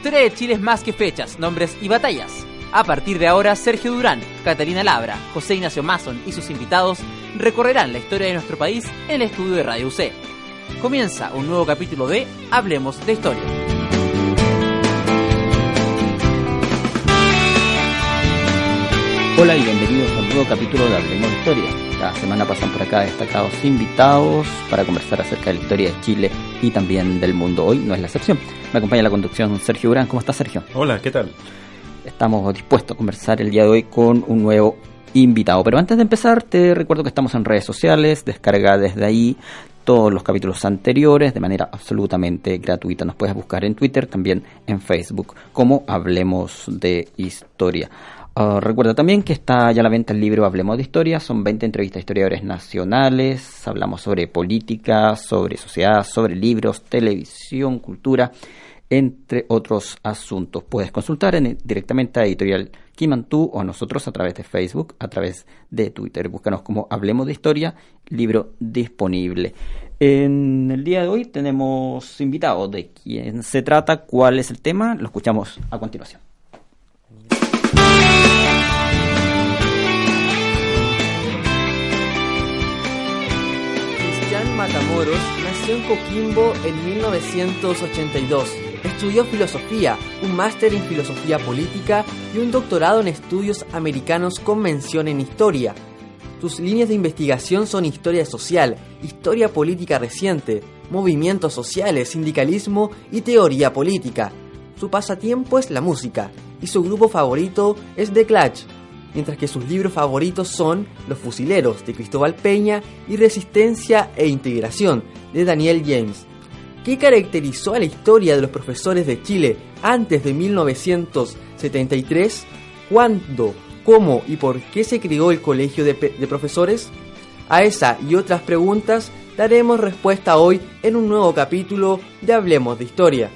historia de Chile es más que fechas, nombres y batallas. A partir de ahora, Sergio Durán, Catalina Labra, José Ignacio Mason y sus invitados recorrerán la historia de nuestro país en el estudio de Radio UC. Comienza un nuevo capítulo de Hablemos de Historia. Hola y bienvenidos a un nuevo capítulo de Hablemos de Historia. Cada semana pasan por acá destacados invitados para conversar acerca de la historia de Chile y también del mundo. Hoy no es la excepción. Me acompaña en la conducción Sergio Durán. ¿Cómo estás, Sergio? Hola, ¿qué tal? Estamos dispuestos a conversar el día de hoy con un nuevo invitado. Pero antes de empezar, te recuerdo que estamos en redes sociales, descarga desde ahí todos los capítulos anteriores de manera absolutamente gratuita. Nos puedes buscar en Twitter, también en Facebook, como Hablemos de Historia. Uh, recuerda también que está ya a la venta el libro Hablemos de Historia. Son 20 entrevistas a historiadores nacionales. Hablamos sobre política, sobre sociedad, sobre libros, televisión, cultura, entre otros asuntos. Puedes consultar en, directamente a Editorial Kimantú o a nosotros a través de Facebook, a través de Twitter. Búscanos como Hablemos de Historia, libro disponible. En el día de hoy tenemos invitados de quién se trata, cuál es el tema, lo escuchamos a continuación. Matamoros nació en Coquimbo en 1982. Estudió filosofía, un máster en filosofía política y un doctorado en estudios americanos con mención en historia. Sus líneas de investigación son historia social, historia política reciente, movimientos sociales, sindicalismo y teoría política. Su pasatiempo es la música y su grupo favorito es The Clash, mientras que sus libros favoritos son Los Fusileros de Cristóbal Peña y Resistencia e Integración de Daniel James. ¿Qué caracterizó a la historia de los profesores de Chile antes de 1973? ¿Cuándo, cómo y por qué se creó el Colegio de, de Profesores? A esa y otras preguntas daremos respuesta hoy en un nuevo capítulo de Hablemos de Historia.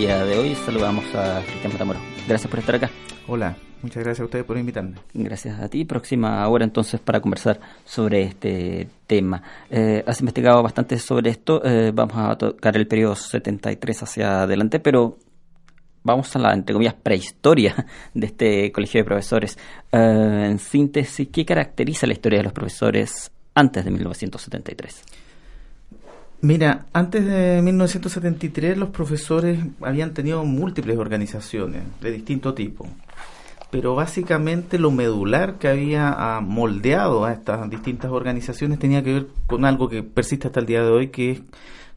Día de hoy, saludamos a Cristian Matamoros. Gracias por estar acá. Hola, muchas gracias a ustedes por invitarme. Gracias a ti. Próxima hora entonces para conversar sobre este tema. Eh, has investigado bastante sobre esto. Eh, vamos a tocar el periodo 73 hacia adelante, pero vamos a la, entre comillas, prehistoria de este colegio de profesores. Eh, en síntesis, ¿qué caracteriza la historia de los profesores antes de 1973? Mira, antes de 1973 los profesores habían tenido múltiples organizaciones de distinto tipo, pero básicamente lo medular que había moldeado a estas distintas organizaciones tenía que ver con algo que persiste hasta el día de hoy, que es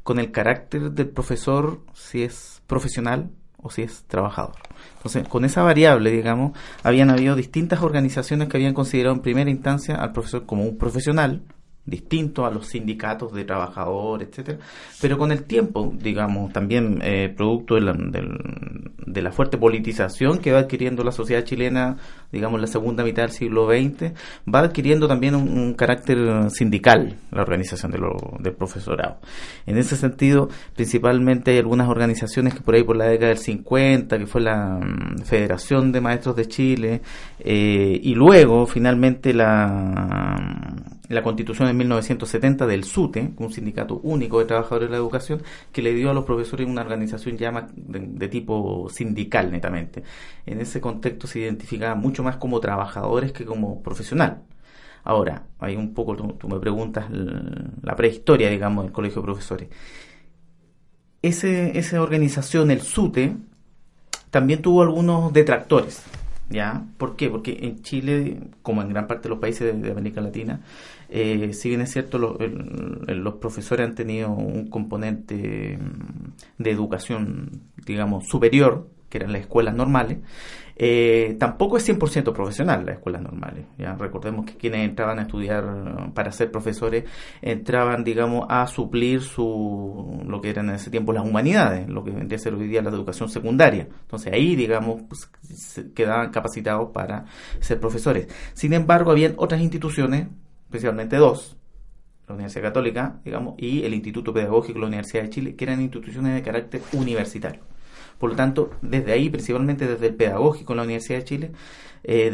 con el carácter del profesor, si es profesional o si es trabajador. Entonces, con esa variable, digamos, habían habido distintas organizaciones que habían considerado en primera instancia al profesor como un profesional, distinto a los sindicatos de trabajadores, etcétera, pero con el tiempo, digamos, también eh, producto de la, de, la, fuerte politización que va adquiriendo la sociedad chilena, digamos, la segunda mitad del siglo XX, va adquiriendo también un, carácter sindical la organización de del profesorado. En ese sentido, principalmente hay algunas organizaciones que por ahí por la década del 50, que fue la um, Federación de Maestros de Chile, eh, y luego, finalmente, la la constitución de 1970 del SUTE, un sindicato único de trabajadores de la educación, que le dio a los profesores una organización ya de, tipo sindical netamente. En ese contexto se identificaba mucho más como trabajadores que como profesional. Ahora, hay un poco, tú, tú me preguntas la prehistoria, digamos, del colegio de profesores. Ese, esa organización, el SUTE, también tuvo algunos detractores. ¿Ya? ¿Por qué? Porque en Chile, como en gran parte de los países de, de América Latina, eh, si bien es cierto, lo, el, los profesores han tenido un componente de educación, digamos, superior, que eran las escuelas normales, eh, tampoco es 100% profesional las escuelas normales. ¿ya? Recordemos que quienes entraban a estudiar para ser profesores entraban, digamos, a suplir su lo que eran en ese tiempo las humanidades, lo que vendría a ser hoy día la educación secundaria. Entonces ahí, digamos, pues, quedaban capacitados para ser profesores. Sin embargo, habían otras instituciones especialmente dos, la Universidad Católica, digamos, y el Instituto Pedagógico de la Universidad de Chile, que eran instituciones de carácter universitario. Por lo tanto, desde ahí, principalmente desde el pedagógico en la Universidad de Chile, eh,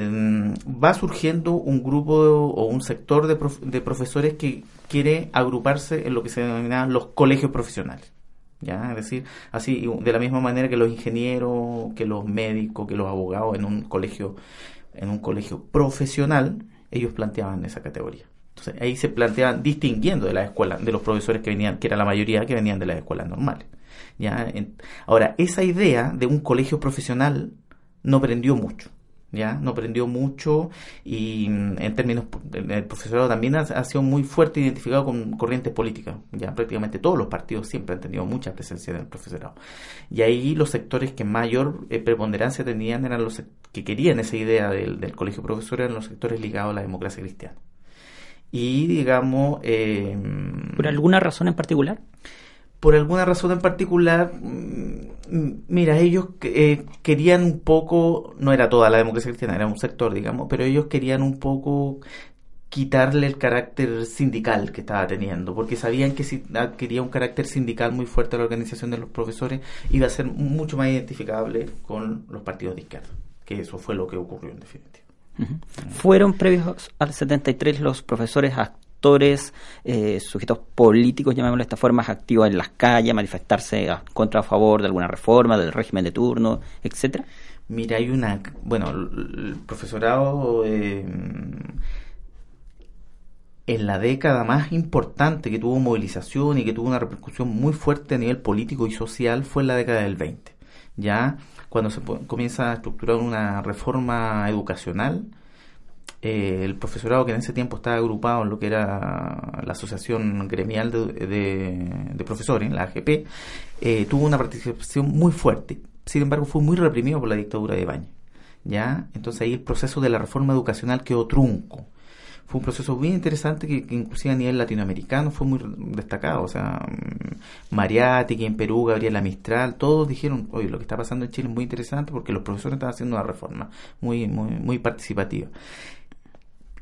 va surgiendo un grupo o un sector de, de profesores que quiere agruparse en lo que se denominan los colegios profesionales. ¿ya? Es decir, así de la misma manera que los ingenieros, que los médicos, que los abogados en un colegio, en un colegio profesional, ellos planteaban esa categoría. Entonces ahí se planteaban distinguiendo de las escuelas, de los profesores que venían, que era la mayoría que venían de las escuelas normales. ¿Ya? ahora, esa idea de un colegio profesional no prendió mucho ya no aprendió mucho y mm, en términos el profesorado también ha, sido muy fuerte identificado con corrientes políticas ya prácticamente todos los partidos siempre han tenido mucha presencia en el profesorado y ahí los sectores que mayor eh, preponderancia tenían eran los que querían esa idea del, colegio profesor eran los sectores ligados a la democracia cristiana y digamos eh, por alguna razón en particular por alguna razón en particular, mm, mira, ellos eh, querían un poco, no era toda la democracia cristiana, era un sector, digamos, pero ellos querían un poco quitarle el carácter sindical que estaba teniendo, porque sabían que si adquiría un carácter sindical muy fuerte la organización de los profesores, iba a ser mucho más identificable con los partidos de izquierda, que eso fue lo que ocurrió en definitiva. ¿Fueron previos al 73 los profesores actores, eh, sujetos políticos, llamémoslo de esta forma, activos en las calles, manifestarse contra o a favor de alguna reforma, del régimen de turno, etcétera? Mira, hay una, bueno, el profesorado eh, en la década más importante que tuvo movilización y que tuvo una repercusión muy fuerte a nivel político y social fue en la década del 20. Ya cuando se comienza a estructurar una reforma educacional, eh, el profesorado que en ese tiempo estaba agrupado en lo que era la Asociación Gremial de, Profesores, la AGP, eh, tuvo una participación muy fuerte. Sin embargo, fue muy reprimido por la dictadura de Baña. ¿ya? Entonces ahí el proceso de la reforma educacional quedó trunco. Fue un proceso muy interesante que, inclusive a nivel latinoamericano fue muy destacado. O sea, mm, Mariati, que en Perú, Gabriela Mistral, todos dijeron, oye, lo que está pasando en Chile es muy interesante porque los profesores están haciendo una reforma muy, muy, muy participativa.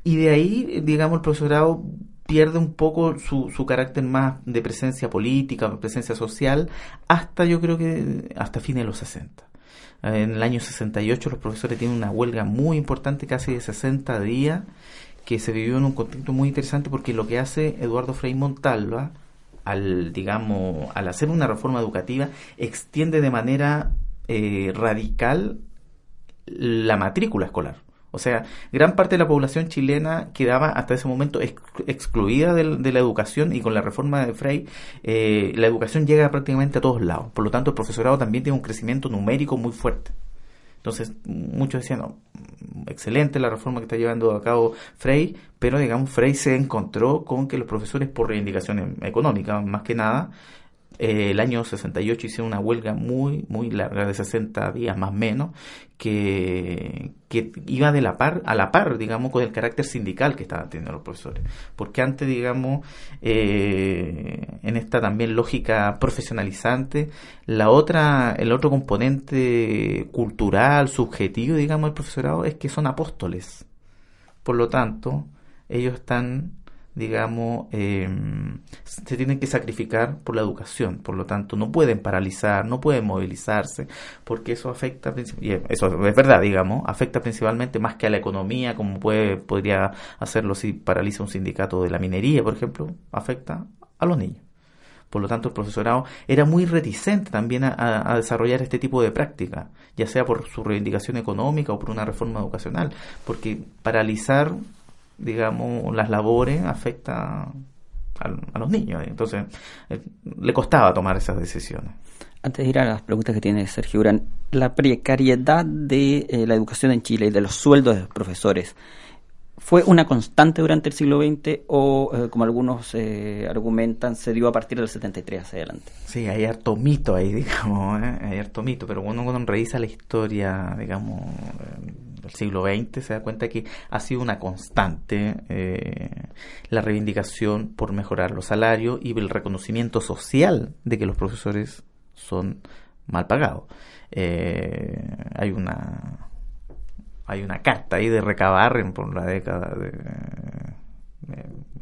Y de ahí, digamos, el profesorado pierde un poco su, su carácter más de presencia política, presencia social, hasta yo creo que hasta fines de los 60. En el año 68 los profesores tienen una huelga muy importante, casi de 60 días, que se vivió en un contexto muy interesante porque lo que hace Eduardo Frei Montalva, al, digamos, al hacer una reforma educativa, extiende de manera eh, radical la matrícula escolar. O sea, gran parte de la población chilena quedaba hasta ese momento excluida de, la educación y con la reforma de Frey eh, la educación llega prácticamente a todos lados. Por lo tanto, el profesorado también tiene un crecimiento numérico muy fuerte. Entonces, muchos decían, no, excelente la reforma que está llevando a cabo Frey, pero digamos, Frey se encontró con que los profesores, por reivindicaciones económicas más que nada, eh, el año 68 hicieron una huelga muy, muy larga, de 60 días más o menos, que, que iba de la par, a la par, digamos, con el carácter sindical que estaban teniendo los profesores. Porque antes, digamos, eh, en esta también lógica profesionalizante, la otra, el otro componente cultural, subjetivo, digamos, del profesorado es que son apóstoles. Por lo tanto, ellos están digamos, em, se tienen que sacrificar por la educación, por lo tanto no pueden paralizar, no pueden movilizarse, porque eso afecta, y eso es verdad, digamos, afecta principalmente más que a la economía, como puede, podría hacerlo si paraliza un sindicato de la minería, por ejemplo, afecta a los niños. Por lo tanto, el profesorado era muy reticente también a, a, desarrollar este tipo de práctica, ya sea por su reivindicación económica o por una reforma educacional, porque paralizar digamos, las labores afecta a, los niños. Entonces, eh, le costaba tomar esas decisiones. Antes de ir a las preguntas que tiene Sergio Urán, la precariedad de eh, la educación en Chile y de los sueldos de los profesores, ¿fue una constante durante el siglo XX o, eh, como algunos argumentan, se dio a partir del 73 hacia adelante? Sí, hay harto mito ahí, digamos, hay harto mito, pero uno cuando revisa la historia, digamos, del siglo XX se da cuenta que ha sido una constante eh, la reivindicación por mejorar los salarios y el reconocimiento social de que los profesores son mal pagados. Eh, hay una hay una carta ahí de Recabarren por la década de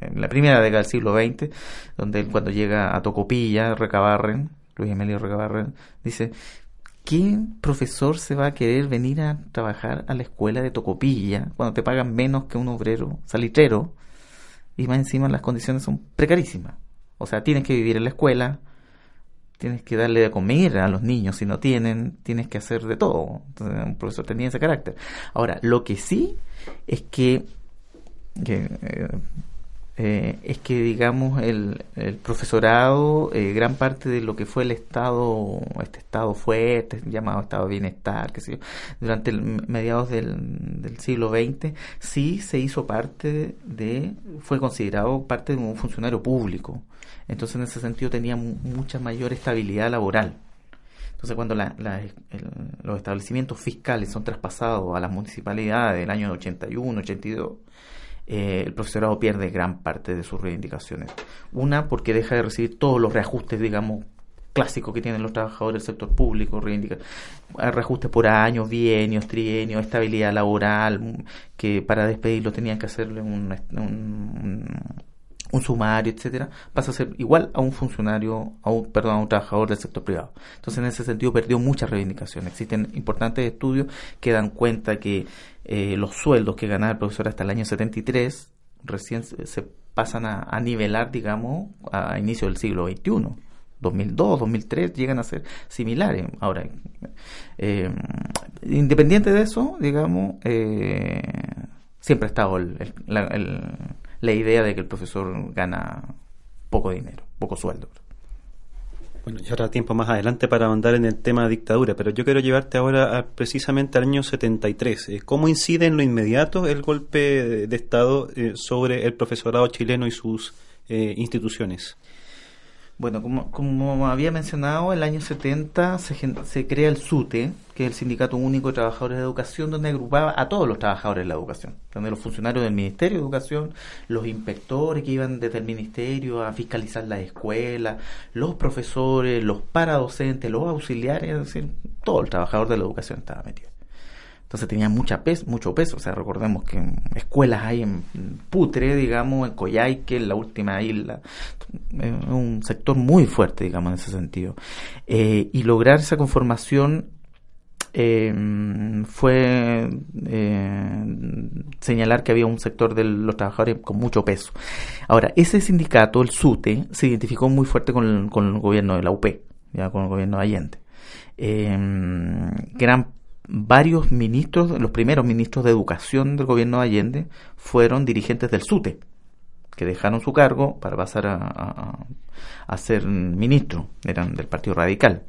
en la primera década del siglo XX, donde cuando llega a Tocopilla, Recabarren, Luis Emilio Recabarren, dice ¿qué profesor se va a querer venir a trabajar a la escuela de Tocopilla cuando te pagan menos que un obrero salitrero? Y más encima las condiciones son precarísimas. O sea, tienes que vivir en la escuela, tienes que darle de comer a los niños si no tienen, tienes que hacer de todo. Entonces, un profesor tenía ese carácter. Ahora, lo que sí es que, eh, eh, es que digamos el, el profesorado, eh, gran parte de lo que fue el estado, este estado fuerte, llamado estado de bienestar, que sé yo, durante el mediados del, del siglo XX, sí se hizo parte de, fue considerado parte de un funcionario público. Entonces, en ese sentido, tenía mucha mayor estabilidad laboral. Entonces, cuando los establecimientos fiscales son traspasados a las municipalidades del año 81, 82, eh, el profesorado pierde gran parte de sus reivindicaciones. Una, porque deja de recibir todos los reajustes, digamos, clásicos que tienen los trabajadores del sector público, reivindica, reajustes por años, bienios, trienios, estabilidad laboral, que para despedirlo tenían que hacerle un un sumario, etcétera, pasa a ser igual a un funcionario, a un, perdón, a un trabajador del sector privado. Entonces, en ese sentido, perdió muchas reivindicaciones. Existen importantes estudios que dan cuenta que eh, los sueldos que ganaba el profesor hasta el año 73 recién se, pasan a, nivelar, digamos, a inicio del siglo XXI. 2002, 2003 llegan a ser similares. Ahora, eh, independiente de eso, digamos, eh, siempre ha estado el, idea de que el profesor gana poco dinero, poco sueldo. Bueno, ya habrá tiempo más adelante para andar en el tema de dictadura, pero yo quiero llevarte ahora precisamente al año 73. Eh, ¿Cómo incide en lo inmediato el golpe de Estado eh, sobre el profesorado chileno y sus eh, instituciones? Bueno, como, como había mencionado, el año 70 se, se crea el SUTE, que es el Sindicato Único de Trabajadores de Educación, donde agrupaba a todos los trabajadores de la educación, donde los funcionarios del Ministerio de Educación, los inspectores que iban desde el Ministerio a fiscalizar las escuelas, los profesores, los paradocentes, los auxiliares, es decir, todo el trabajador de la educación estaba metido. Entonces tenía mucha peso, mucho peso. O sea, recordemos que escuelas hay en Putre, digamos, en Coyhaique, en la última isla. un sector muy fuerte, digamos, en ese sentido. Eh, y lograr esa conformación eh, fue señalar que había un sector de los trabajadores con mucho peso. Ahora, ese sindicato, el SUTE, se identificó muy fuerte con el, con el gobierno de la UP, ya con el gobierno de Allende. Eh, gran varios ministros, los primeros ministros de educación del gobierno de Allende, fueron dirigentes del SUTE, que dejaron su cargo para pasar a, ser ministro, eran del Partido Radical.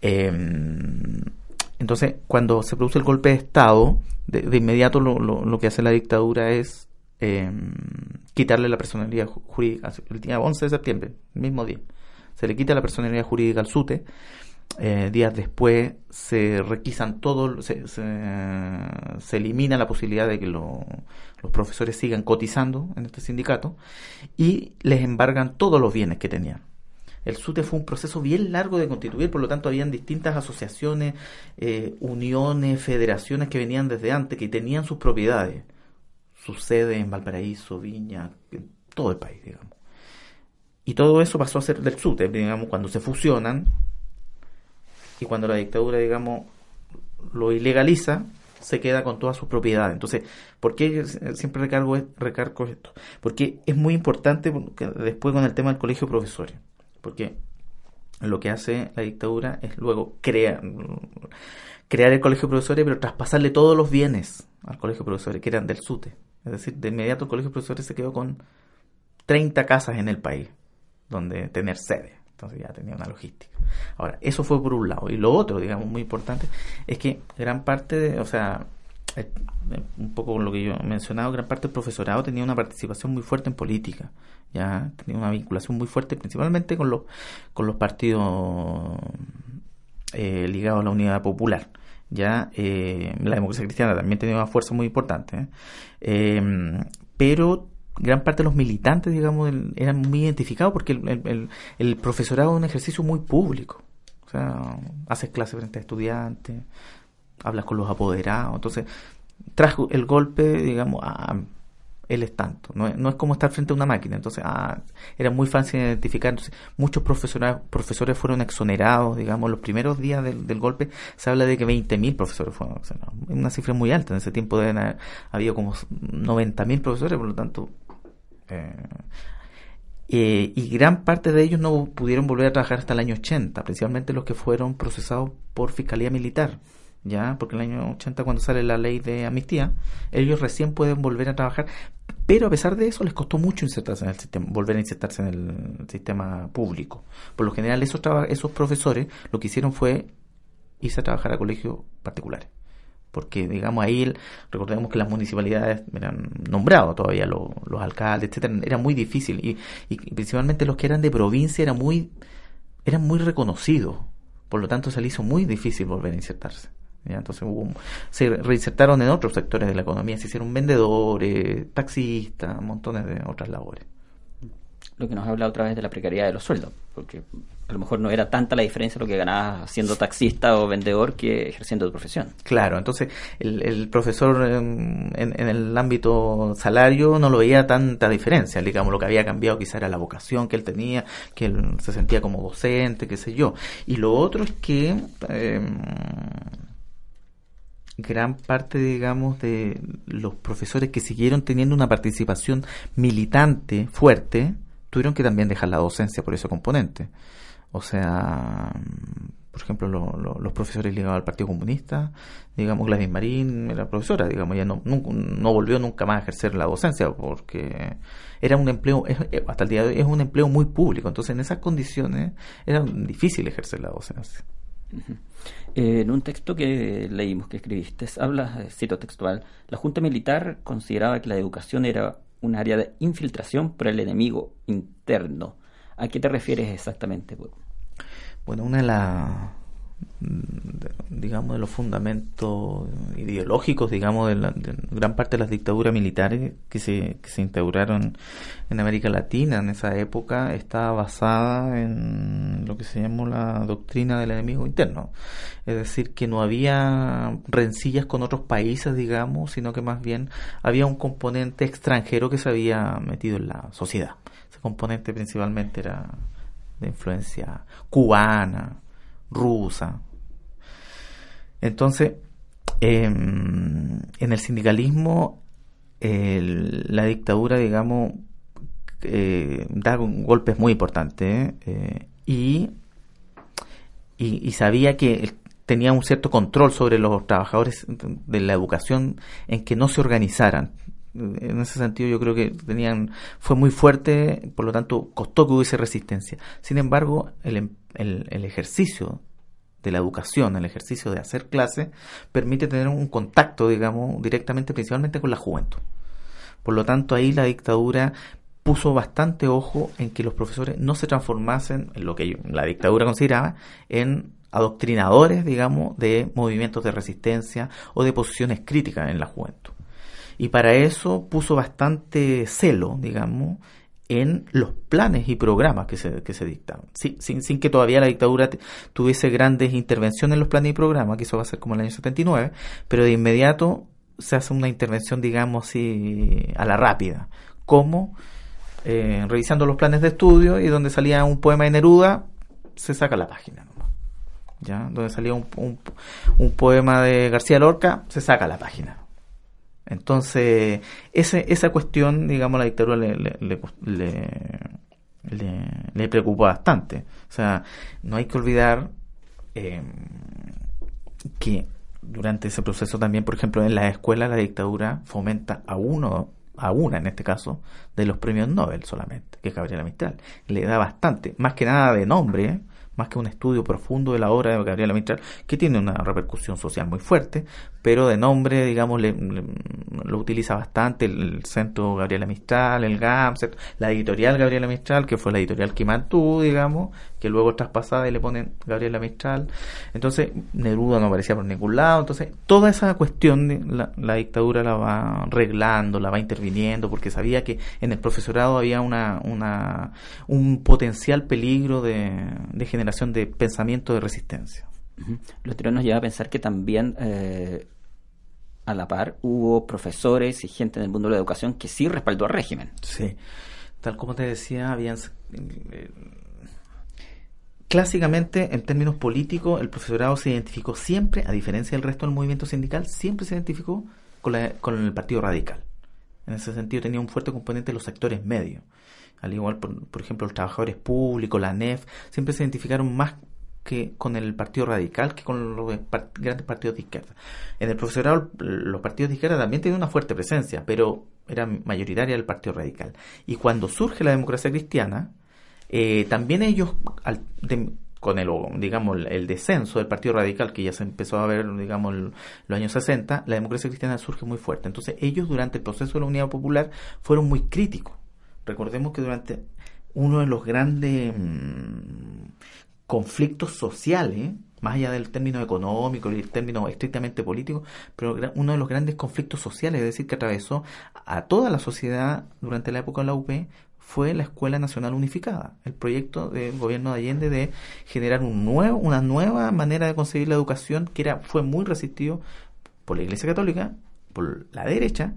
Em, entonces, cuando se produce el golpe de Estado, de, inmediato lo, que hace la dictadura es em, quitarle la personalidad jurídica. El día 11 de septiembre, el mismo día, se le quita la personalidad jurídica al SUTE eh, días después se requisan todo, se, se, elimina la posibilidad de que los profesores sigan cotizando en este sindicato y les embargan todos los bienes que tenían. El SUTE fue un proceso bien largo de constituir, por lo tanto habían distintas asociaciones, eh, uniones, federaciones que venían desde antes, que tenían sus propiedades, su sede en Valparaíso, Viña, en todo el país, digamos. Y todo eso pasó a ser del SUTE, digamos, cuando se fusionan, y cuando la dictadura, digamos, lo ilegaliza, se queda con toda su propiedad. Entonces, ¿por qué siempre recargo, recargo esto? Porque es muy importante después con el tema del colegio de profesores. Porque lo que hace la dictadura es luego crear, crear el colegio de profesores, pero traspasarle todos los bienes al colegio de profesores, que eran del SUTE. Es decir, de inmediato el colegio de profesores se quedó con 30 casas en el país donde tener sede. Ya tenía una logística. Ahora, eso fue por un lado. Y lo otro, digamos, muy importante, es que gran parte de, o sea, eh, un poco lo que yo he mencionado, gran parte del profesorado tenía una participación muy fuerte en política, ya tenía una vinculación muy fuerte principalmente con los, con los partidos eh, ligados a la unidad popular. Ya eh, la democracia cristiana también tenía una fuerza muy importante, pero gran parte de los militantes, digamos, eran muy identificados porque el, profesorado es un ejercicio muy público. O sea, haces clases frente a estudiantes, hablas con los apoderados. Entonces, tras el golpe, digamos, él es tanto. No, es- como estar frente a una máquina. Entonces, ah, era muy fácil identificar. Entonces, muchos profesores, fueron exonerados, digamos, los primeros días del, del golpe se habla de que 20.000 profesores fueron exonerados. Una cifra muy alta. En ese tiempo deben haber habido como 90.000 profesores, por lo tanto... eh, y gran parte de ellos no pudieron volver a trabajar hasta el año 80, principalmente los que fueron procesados por Fiscalía Militar, ya porque en el año 80 cuando sale la ley de amnistía, ellos recién pueden volver a trabajar, pero a pesar de eso les costó mucho insertarse en el sistema, volver a insertarse en el sistema público. Por lo general esos, esos profesores lo que hicieron fue irse a trabajar a colegios particulares porque digamos ahí recordemos que las municipalidades eran nombrados todavía los, los alcaldes etcétera era muy difícil y, y principalmente los que eran de provincia eran muy eran muy reconocidos. Por lo tanto se le hizo muy difícil volver a insertarse entonces se reinsertaron en otros sectores de la economía se hicieron vendedores taxistas montones de otras labores. Lo que nos habla otra vez de la precariedad de los sueldos, porque a lo mejor no era tanta la diferencia lo que ganabas siendo taxista o vendedor que ejerciendo tu profesión. Claro, entonces el, el profesor en, en el ámbito salario no lo veía tanta diferencia, digamos, lo que había cambiado quizá era la vocación que él tenía, que él se sentía como docente, qué sé yo. Y lo otro es que em, gran parte, digamos, de los profesores que siguieron teniendo una participación militante fuerte, tuvieron que también dejar la docencia por ese componente. O sea, por ejemplo, lo- lo- los profesores ligados al Partido Comunista, digamos, Gladys Marín era profesora, digamos, ya no, nunca- no volvió nunca más a ejercer la docencia porque era un empleo, es- eh, hasta el día de hoy es un empleo muy público, entonces en esas condiciones era difícil ejercer la docencia. Eh, en un texto que leímos, que escribiste, habla, eh, cito textual, la Junta Militar consideraba que la educación era un área de infiltración por el enemigo interno. ¿A qué te refieres exactamente? Bueno, una de las, digamos, de los fundamentos ideológicos, digamos, de, la, gran parte de las dictaduras militares que se, que se instauraron en América Latina en esa época, estaba basada en lo que se llamó la doctrina del enemigo interno. Es decir, que no había rencillas con otros países, digamos, sino que más bien había un componente extranjero que se había metido en la sociedad. Ese componente principalmente era influencia cubana, rusa. Entonces, eh, en el sindicalismo, la dictadura, digamos, eh, da golpes muy importantes eh, y, y, y sabía que tenía un cierto control sobre los trabajadores de la educación en que no se organizaran. En ese sentido yo creo que tenían fue muy fuerte, por lo tanto costó que hubiese resistencia. Sin embargo, el, em- el, ejercicio de la educación, el ejercicio de hacer clases, permite tener un contacto, digamos, directamente, principalmente con la juventud. Por lo tanto, ahí la dictadura puso bastante ojo en que los profesores no se transformasen en lo que la dictadura consideraba en adoctrinadores, digamos, de movimientos de resistencia o de posiciones críticas en la juventud. Y para eso puso bastante celo, digamos, en los planes y programas que se, que se dictaban. Sin, sin que todavía la dictadura tuviese grandes intervenciones en los planes y programas, que eso va a ser como en el año 79, pero de inmediato se hace una intervención, digamos así, a la rápida. como eh, revisando los planes de estudio y donde salía un poema de Neruda, se saca la página. ¿Ya? Donde salía un, un poema de García Lorca, se saca la página. Entonces, ese, esa cuestión, digamos, la dictadura le, le, le, le, preocupó bastante. O sea, no hay que olvidar eh, que durante ese proceso también, por ejemplo, en la escuela la dictadura fomenta a uno, a una en este caso, de los premios Nobel solamente, que es Gabriela Mistral. Le da bastante, más que nada de nombre, más que un estudio profundo de la obra de Gabriela Mistral, que tiene una repercusión social muy fuerte, pero de nombre, digamos, le, le, lo utiliza bastante el, Centro Gabriela Mistral, el GAMS, la editorial Gabriela Mistral, que fue la editorial que mantuvo, digamos, que luego traspasada y le ponen Gabriela Mistral. Entonces, Neruda no aparecía por ningún lado. Entonces, toda esa cuestión, la, la dictadura la va arreglando, la va interviniendo, porque sabía que en el profesorado había una, una un potencial peligro de, generación de pensamiento de resistencia. Lo anterior nos lleva a pensar que también eh, a la par, hubo profesores y gente en el mundo de la educación que sí respaldó al régimen. Sí, tal como te decía, habían... Eh, clásicamente, en términos políticos, el profesorado se identificó siempre, a diferencia del resto del movimiento sindical, siempre se identificó con, con el Partido Radical. En ese sentido tenía un fuerte componente de los sectores medios. Al igual, por, por ejemplo, los trabajadores públicos, la NEF, siempre se identificaron más que con el Partido Radical que con los grandes partidos de izquierda. En el profesorado los partidos de izquierda también tienen una fuerte presencia, pero era mayoritaria el Partido Radical. Y cuando surge la democracia cristiana, eh, también ellos, con el, digamos, el descenso del Partido Radical, que ya se empezó a ver, digamos, en los años 60, la democracia cristiana surge muy fuerte. Entonces ellos durante el proceso de la Unidad Popular fueron muy críticos. Recordemos que durante uno de los grandes mm, conflictos sociales, más allá del término económico y el término estrictamente político, pero uno de los grandes conflictos sociales, es decir, que atravesó a toda la sociedad durante la época de la UP, fue la Escuela Nacional Unificada, el proyecto del gobierno de Allende de generar un nuevo, una nueva manera de conseguir la educación que era, fue muy resistido por la Iglesia Católica, por la derecha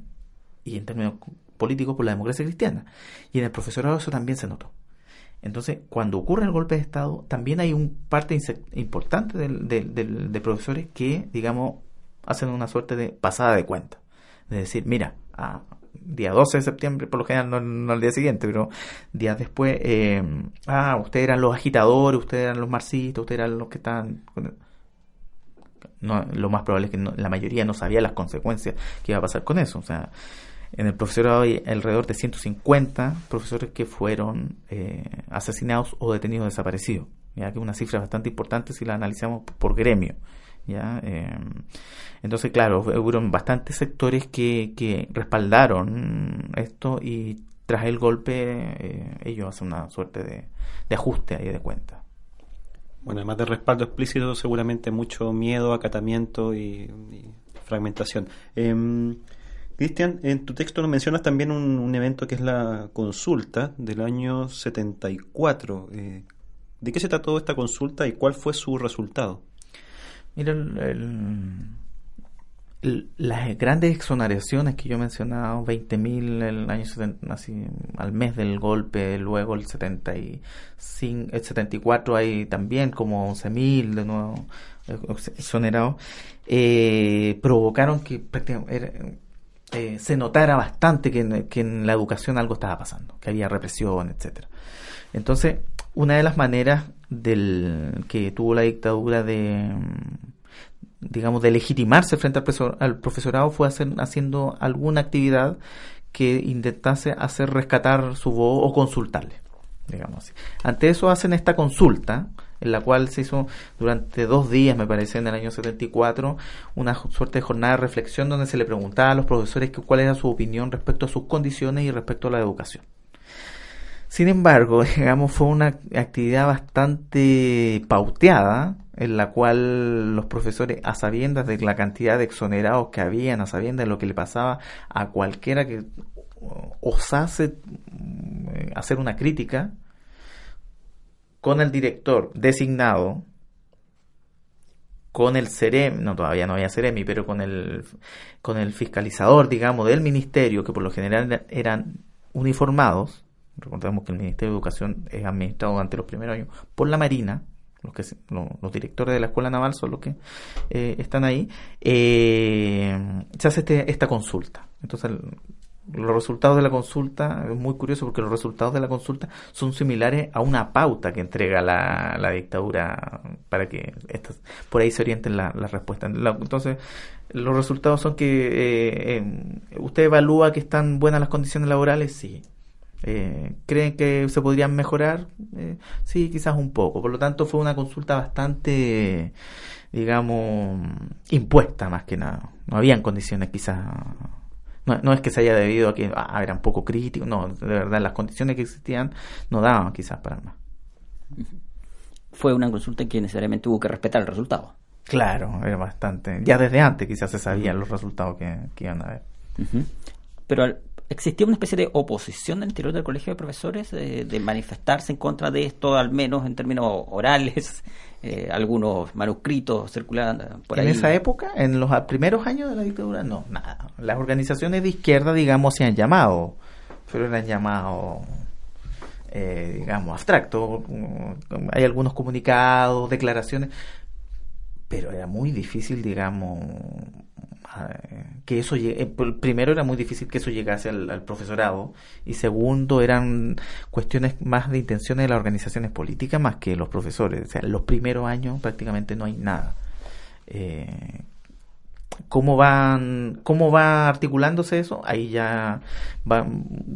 y en términos políticos por la democracia cristiana. Y en el profesorado eso también se notó. Entonces, cuando ocurre el golpe de Estado, también hay un parte importante de, profesores que, digamos, hacen una suerte de pasada de cuenta. De decir, mira, a día 12 de septiembre, por lo general no, no al día siguiente, pero días después, eh, ah, ustedes eran los agitadores, ustedes eran los marxistas, ustedes eran los que estaban... No, lo más probable es que la mayoría no sabía las consecuencias que iba a pasar con eso. O sea, en el profesorado hay alrededor de 150 profesores que fueron eh, asesinados o detenidos desaparecidos, ya que es una cifra bastante importante si la analizamos por gremio. ¿ya? Eh, entonces, claro, hubo bastantes sectores que, que respaldaron esto y tras el golpe eh, ellos hacen una suerte de, ajuste ahí de cuenta. Bueno, además de respaldo explícito, seguramente mucho miedo, acatamiento y, fragmentación. Eh, Cristian, en tu texto nos mencionas también un, evento que es la consulta del año 74. Eh, ¿De qué se trató esta consulta y cuál fue su resultado? Mira, las grandes exoneraciones que yo he mencionado, 20.000 el año 70, así, al mes del golpe, luego el, 75, el 74 hay también como 11.000 de nuevo exonerados, eh, provocaron que prácticamente eh, se notara bastante que en, la educación algo estaba pasando, que había represión, etcétera. Entonces, una de las maneras del que tuvo la dictadura de digamos de legitimarse frente al, profesorado fue hacer, haciendo alguna actividad que intentase hacer rescatar su voz o consultarle, digamos así. Ante eso hacen esta consulta, en la cual se hizo durante dos días, me parece, en el año 74, una suerte de jornada de reflexión donde se le preguntaba a los profesores cuál era su opinión respecto a sus condiciones y respecto a la educación. Sin embargo, digamos, fue una actividad bastante pauteada, en la cual los profesores, a sabiendas de la cantidad de exonerados que habían, a sabiendas de lo que le pasaba a cualquiera que osase mm, hacer una crítica, con el director designado, con el CEREMI, no todavía no había CEREMI, pero con el, con el fiscalizador, digamos, del ministerio, que por lo general eran uniformados, recordemos que el Ministerio de Educación es administrado durante los primeros años por la Marina, los, que, los, directores de la Escuela Naval son los que eh, están ahí, eh, se hace este, esta consulta. Entonces, los resultados de la consulta, es muy curioso porque los resultados de la consulta son similares a una pauta que entrega la, la dictadura para que estas, por ahí se orienten las la respuestas. entonces, los resultados son que eh, eh, usted evalúa que están buenas las condiciones laborales, sí. Eh, ¿Creen que se podrían mejorar? sí, quizás un poco. Por lo tanto, fue una consulta bastante, digamos, impuesta más que nada. No habían condiciones quizás no, es que se haya debido a que ah, eran poco críticos, no, de verdad las condiciones que existían no daban quizás para más. Fue una consulta en que necesariamente hubo que respetar el resultado. Claro, era bastante. Ya desde antes quizás se sabían los resultados que, iban a haber. Pero ¿Existía una especie de oposición del interior del colegio de profesores eh, de manifestarse en contra de esto, al menos en términos orales? Eh, algunos manuscritos circulaban por ahí. En esa época, en los primeros años de la dictadura, no, nada. Las organizaciones de izquierda, digamos, se han llamado, pero eran llamados eh, digamos, abstracto. Hay algunos comunicados, declaraciones, pero era muy difícil, digamos, que eso. Eh, primero era muy difícil que eso llegase al, profesorado y segundo eran cuestiones más de intenciones de las organizaciones políticas más que los profesores. O sea, los primeros años prácticamente no hay nada. Eh, cómo van cómo va articulándose eso ahí ya va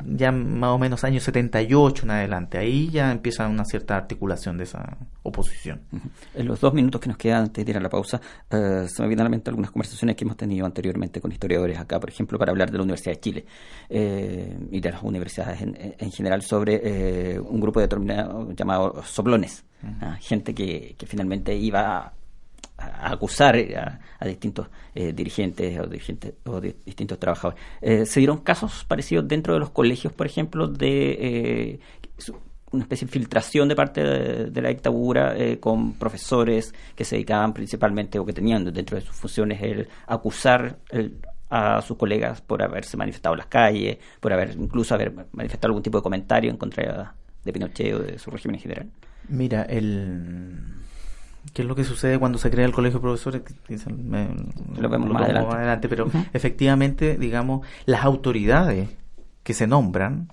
ya más o menos años 78 en adelante. Ahí ya empieza una cierta articulación de esa oposición. En los dos minutos que nos quedan antes de ir a la pausa eh, se me vienen a la mente algunas conversaciones que hemos tenido anteriormente con historiadores acá por ejemplo para hablar de la Universidad de Chile eh, y de las universidades en, general sobre eh, un grupo determinado llamado soplones ah, gente que, que finalmente iba a acusar a, distintos eh, dirigentes o, dirigentes, o distintos trabajadores. Eh, se dieron casos parecidos dentro de los colegios, por ejemplo, de eh, una especie de filtración de parte de, la dictadura con profesores que se dedicaban principalmente o que tenían dentro de sus funciones el acusar a sus colegas por haberse manifestado en las calles, por haber incluso haber manifestado algún tipo de comentario en contra de Pinochet o de su régimen en general. Mira, el ¿Qué es lo que sucede cuando se crea el colegio de profesores? lo vemos más, adelante. Pero efectivamente, digamos, las autoridades que se nombran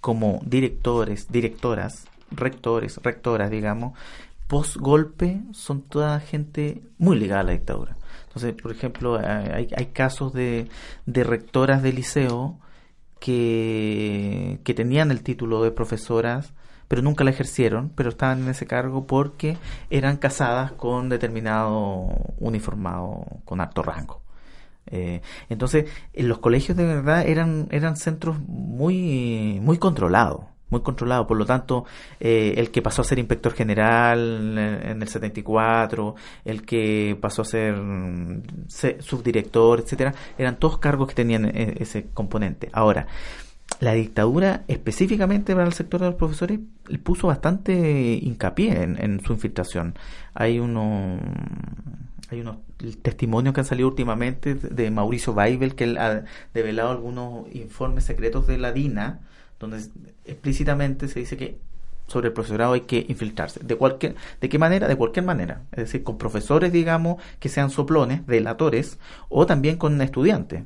como directores, directoras, rectores, rectoras, digamos, post golpe son toda gente muy ligada a la dictadura. Entonces, por ejemplo, hay, hay casos de, de rectoras de liceo que, que tenían el título de profesoras pero nunca la ejercieron, pero estaban en ese cargo porque eran casadas con determinado uniformado con alto rango. Eh, entonces, en los colegios de verdad eran, eran centros muy, muy controlados muy controlados, por lo tanto, eh, el que pasó a ser inspector general en el 74, el que pasó a ser mm, subdirector, etcétera, eran todos cargos que tenían ese componente. Ahora, la dictadura específicamente para el sector de los profesores puso bastante hincapié en, su infiltración. Hay unos hay unos testimonios que han salido últimamente de Mauricio Weibel que él ha develado algunos informes secretos de la DINA donde explícitamente se dice que sobre el profesorado hay que infiltrarse. ¿De cualquier, de qué manera? De cualquier manera. Es decir, con profesores, digamos, que sean soplones, delatores, o también con estudiantes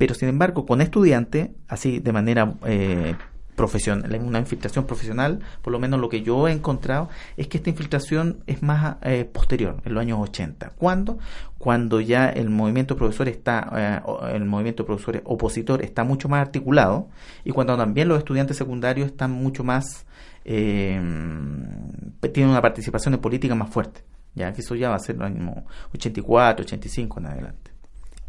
pero sin embargo con estudiantes, así de manera eh, profesional, una infiltración profesional, por lo menos lo que yo he encontrado es que esta infiltración es más eh, posterior, en los años 80. ¿Cuándo? Cuando ya el movimiento profesor está, eh, el movimiento profesor opositor está mucho más articulado y cuando también los estudiantes secundarios están mucho más, eh, tienen una participación en política más fuerte. Ya que eso ya va a ser los años 84, 85 en adelante.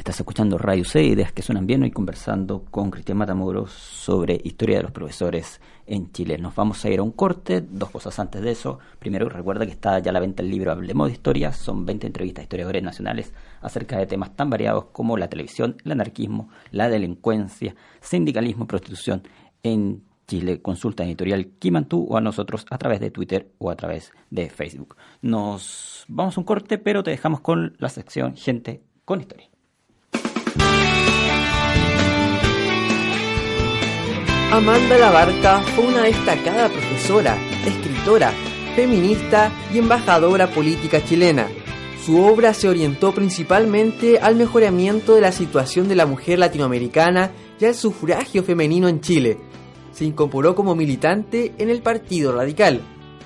Estás escuchando Radio C, ideas que suenan bien, hoy conversando con Cristian Matamoros sobre historia de los profesores en Chile. Nos vamos a ir a un corte, dos cosas antes de eso. Primero, recuerda que está ya a la venta el libro Hablemos de Historia, son 20 entrevistas a historiadores nacionales acerca de temas tan variados como la televisión, el anarquismo, la delincuencia, sindicalismo, prostitución en Chile. Consulta en editorial Kimantú o a nosotros a través de Twitter o a través de Facebook. Nos vamos a un corte, pero te dejamos con la sección Gente con Historia. Amanda Labarca fue una destacada profesora, escritora, feminista y embajadora política chilena. Su obra se orientó principalmente al mejoramiento de la situación de la mujer latinoamericana y al sufragio femenino en Chile. Se incorporó como militante en el Partido Radical.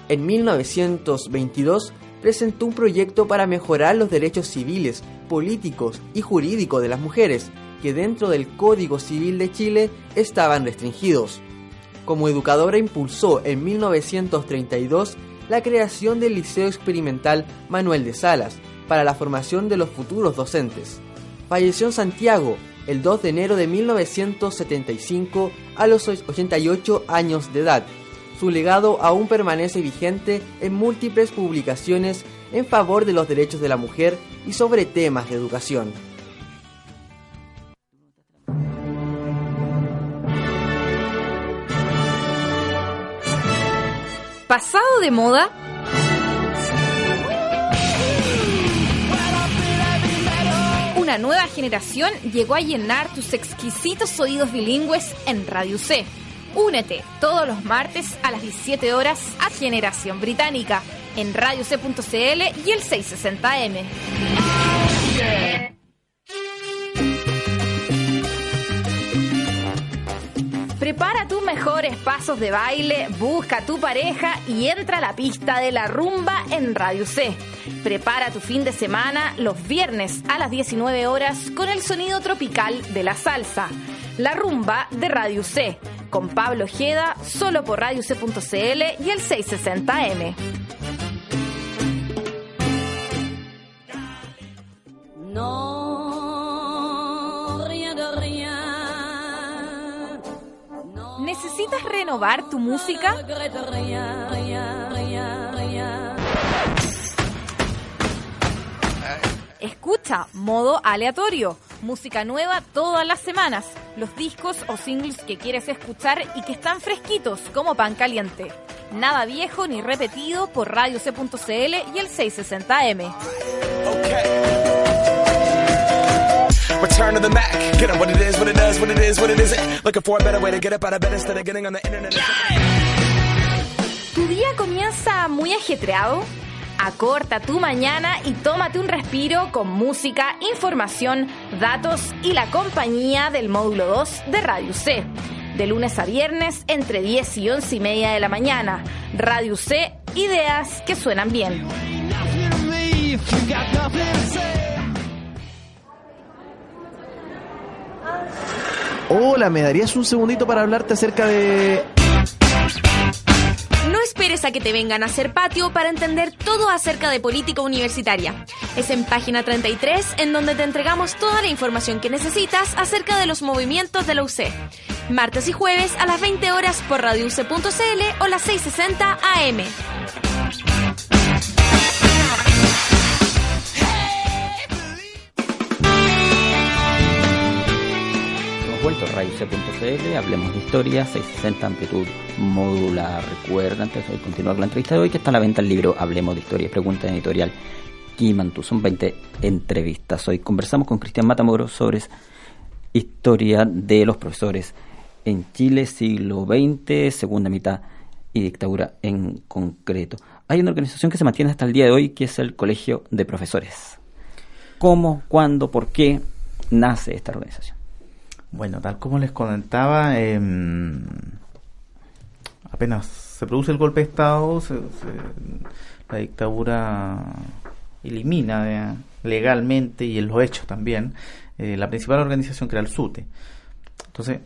En 1922 presentó un proyecto para mejorar los derechos civiles, políticos y jurídicos de las mujeres, que dentro del Código Civil de Chile estaban restringidos. Como educadora impulsó en 1932 la creación del Liceo Experimental Manuel de Salas para la formación de los futuros docentes. Falleció en Santiago el 2 de enero de 1975 a los 88 años de edad. Su legado aún permanece vigente en múltiples publicaciones en favor de los derechos de la mujer y sobre temas de educación. Pasado de moda? Una nueva generación llegó a llenar tus exquisitos oídos bilingües en Radio C. Únete todos los martes a las 17 horas a Generación Británica en radioc.cl y el 660M. Prepara tus mejores pasos de baile, busca a tu pareja y entra a la pista de la rumba en Radio C. Prepara tu fin de semana los viernes a las 19 horas con el sonido tropical de la salsa. La rumba de Radio C, con Pablo Ojeda, solo por radioc.cl y el 660M. Renovar tu música? Escucha modo aleatorio, música nueva todas las semanas, los discos o singles que quieres escuchar y que están fresquitos como pan caliente. Nada viejo ni repetido por radioc.cl y el 660M. Return to the Mac. Get what it is, what it does, what it is, what it isn't. Looking for a better way to get up out of bed instead of getting on the internet. ¿Tu día comienza muy ajetreado? Acorta tu mañana y tómate un respiro con música, información, datos y la compañía del módulo 2 de Radio C. De lunes a viernes entre 10 y 11 y media de la mañana. Radio C, ideas que suenan bien. Hola, ¿me darías un segundito para hablarte acerca de... No esperes a que te vengan a hacer patio para entender todo acerca de política universitaria. Es en página 33 en donde te entregamos toda la información que necesitas acerca de los movimientos de la UC. Martes y jueves a las 20 horas por radiouc.cl o las 660 AM. Vuelto radioc.cl, hablemos de historia, 660 amplitud modular. Recuerda, antes de continuar con la entrevista de hoy, que está a la venta el libro Hablemos de historia, pregunta editorial Kimantú. Son 20 entrevistas. Hoy conversamos con Cristian Matamoros sobre historia de los profesores en Chile, siglo XX, segunda mitad y dictadura en concreto. Hay una organización que se mantiene hasta el día de hoy, que es el Colegio de Profesores. ¿Cómo, cuándo, por qué nace esta organización? Bueno, tal como les comentaba, em, apenas se produce el golpe de Estado, se- la dictadura elimina legalmente y en los hechos también eh, la principal organización que era el SUTE. Entonces,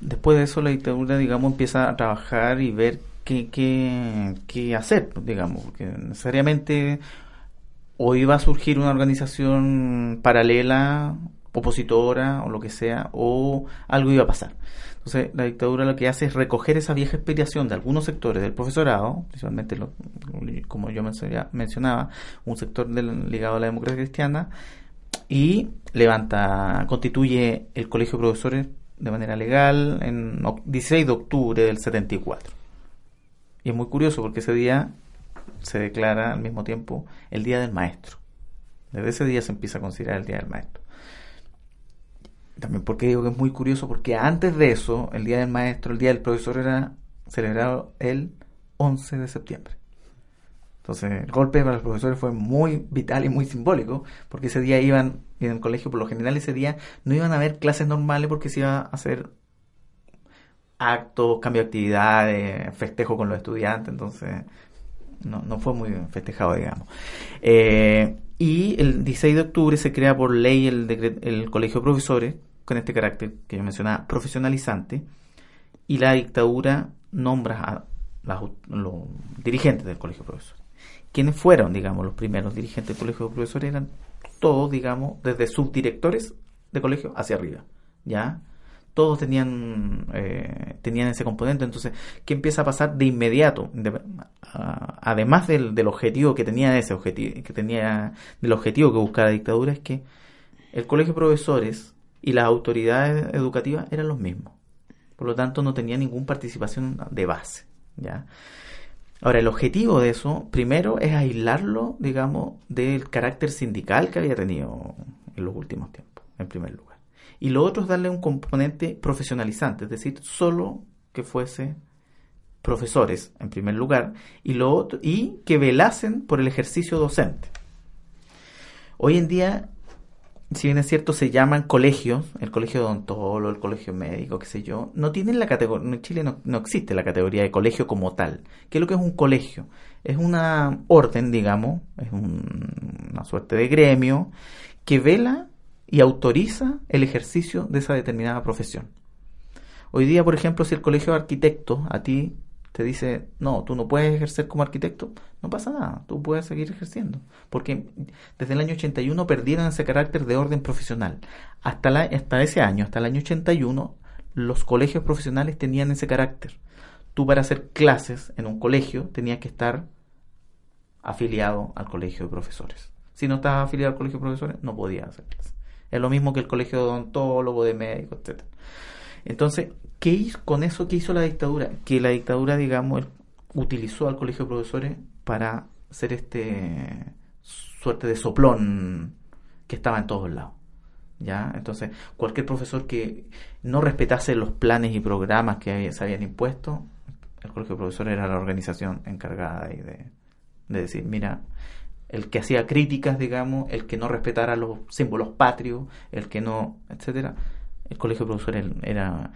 después de eso la dictadura, digamos, empieza a trabajar y ver qué, qué, qué hacer, digamos, porque necesariamente o iba a surgir una organización paralela, opositora o lo que sea, o algo iba a pasar. Entonces, la dictadura lo que hace es recoger esa vieja inspiración de algunos sectores del profesorado, principalmente, lo- como yo mencionaba- un sector del- ligado a la democracia cristiana, y levanta, constituye el Colegio de Profesores de manera legal en oc- 16 de octubre del 74. Y es muy curioso porque ese día se declara al mismo tiempo el Día del Maestro. Desde ese día se empieza a considerar el Día del Maestro. También porque digo que es muy curioso porque antes de eso, el Día del Maestro, el Día del Profesor era celebrado el 11 de septiembre. Entonces, el golpe para los profesores fue muy vital y muy simbólico, porque ese día iban, en el colegio, por lo general ese día no iban a haber clases normales porque se iba a hacer actos, cambio de actividades, festejo con los estudiantes, entonces no, no fue muy festejado, digamos. Eh, y el 16 de octubre se crea por ley el, el Colegio de Profesores, con este carácter que yo mencionaba, profesionalizante, y la dictadura nombra a las los dirigentes del Colegio de Profesores. ¿Quiénes fueron, digamos, los primeros dirigentes del Colegio de Profesores? Eran todos, digamos, desde subdirectores de colegio hacia arriba, ¿ya? Todos tenían, eh, tenían ese componente, entonces, ¿qué empieza a pasar de inmediato? Además del, del objetivo que tenía ese objetivo, que tenía, del objetivo que buscaba la dictadura, es que el Colegio de Profesores y las autoridades educativas eran los mismos. Por lo tanto, no tenía ninguna participación de base. ¿ya? Ahora, el objetivo de eso, primero, es aislarlo, digamos, del carácter sindical que había tenido en los últimos tiempos, en primer lugar. Y lo otro es darle un componente profesionalizante, es decir, solo que fuese profesores, en primer lugar, y, lo otro, y que velasen por el ejercicio docente. Hoy en día, si bien es cierto, se llaman colegios, el colegio de odontólogo, el colegio médico, qué sé yo, no tienen la categoría, en Chile no, no existe la categoría de colegio como tal. ¿Qué es lo que es un colegio? Es una orden, digamos, es un- una suerte de gremio que vela y autoriza el ejercicio de esa determinada profesión. Hoy día, por ejemplo, si el colegio de arquitectos a ti te dice, no, tú no puedes ejercer como arquitecto, no pasa nada, tú puedes seguir ejerciendo. Porque desde el año 81 perdieron ese carácter de orden profesional. Hasta, la, hasta ese año, hasta el año 81, los colegios profesionales tenían ese carácter. Tú para hacer clases en un colegio tenías que estar afiliado al colegio de profesores. Si no estabas afiliado al colegio de profesores, no podías hacer clases. Es lo mismo que el colegio de odontólogo, de médico, etc. Entonces, ¿qué hizo, con eso qué hizo la dictadura? Que la dictadura, digamos, utilizó al colegio de profesores para ser este suerte de soplón que estaba en todos lados. ¿Ya? Entonces, cualquier profesor que no respetase los planes y programas que se habían impuesto, el colegio de profesores era la organización encargada ahí de, de decir, mira, el que hacía críticas, digamos, el que no respetara los símbolos patrios, el que no, etcétera, el colegio de profesores era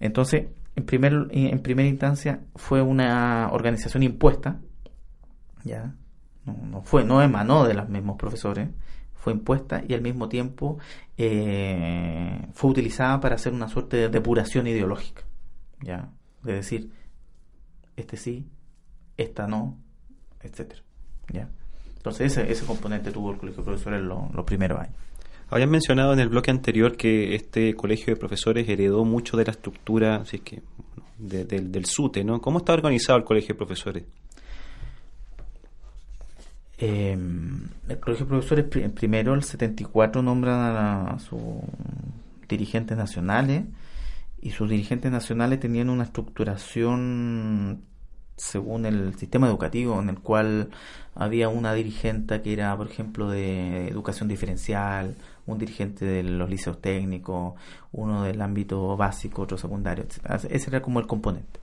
entonces en primer en primera instancia fue una organización impuesta ya no, no fue no emanó de los mismos profesores fue impuesta y al mismo tiempo eh, fue utilizada para hacer una suerte de depuración ideológica ya de decir este sí esta no etcétera ya. Entonces ese, ese componente tuvo el colegio de profesores en los, los primeros años Habían mencionado en el bloque anterior que este colegio de profesores heredó mucho de la estructura así que, de- del- SUTE, ¿no? ¿Cómo está organizado el colegio de profesores? Eh, el Colegio de Profesores, pri- primero, el 74 nombran a, a sus dirigentes nacionales y sus dirigentes nacionales tenían una estructuración según el sistema educativo en el cual había una dirigente que era, por ejemplo, de educación diferencial, un dirigente de los liceos técnicos, uno del ámbito básico, otro secundario, etc. Ese era como el componente.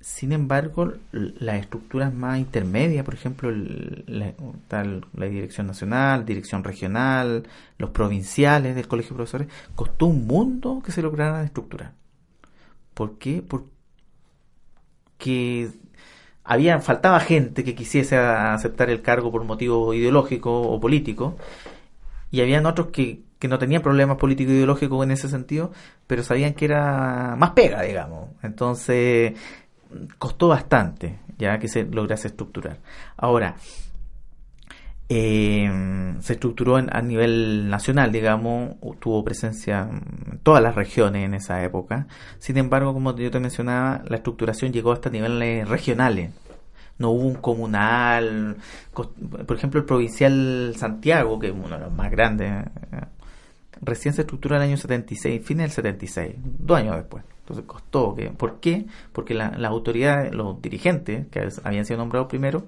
Sin embargo, las estructuras más intermedias, por ejemplo, la, tal- la dirección nacional, dirección regional, los provinciales del Colegio de Profesores, costó un mundo que se lograran estructurar. ¿Por qué? Porque había, faltaba gente que quisiese aceptar el cargo por motivo ideológico o político, y habían otros que, que no tenían problemas políticos e ideológicos en ese sentido, pero sabían que era más pega, digamos. Entonces, costó bastante ya que se lograse estructurar. Ahora, eh, se estructuró en- a nivel nacional, digamos, tuvo presencia en todas las regiones en esa época. Sin embargo, como yo te mencionaba, la estructuración llegó hasta niveles regionales. No hubo un comunal, por ejemplo, el provincial Santiago, que es uno de los más grandes, eh, recién se estructuró en el año 76, fines del 76, dos años después. Entonces costó. Que, ¿Por qué? Porque la- las autoridades, los dirigentes que habían sido nombrados primero,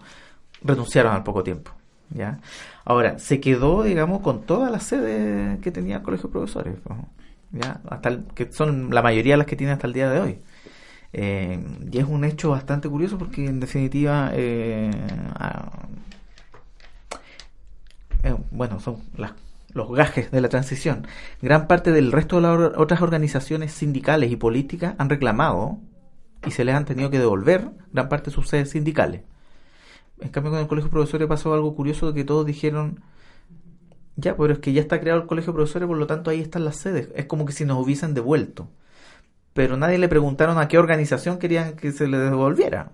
renunciaron al poco tiempo. ¿ya? Ahora, se quedó, digamos, con todas las sedes que tenía el Colegio de Profesores. ¿ya? Hasta el- que son la mayoría de las que tiene hasta el día de hoy. Eh, y es un hecho bastante curioso porque, en definitiva, eh, eh, bueno, son las, los gajes de la transición. Gran parte del resto de las otras organizaciones sindicales y políticas han reclamado y se les han tenido que devolver gran parte de sus sedes sindicales. En cambio, con el colegio de profesores pasó algo curioso de que todos dijeron, ya, pero es que ya está creado el colegio de profesores, por lo tanto ahí están las sedes. Es como que si nos hubiesen devuelto. Pero nadie le preguntaron a qué organización querían que se le devolviera.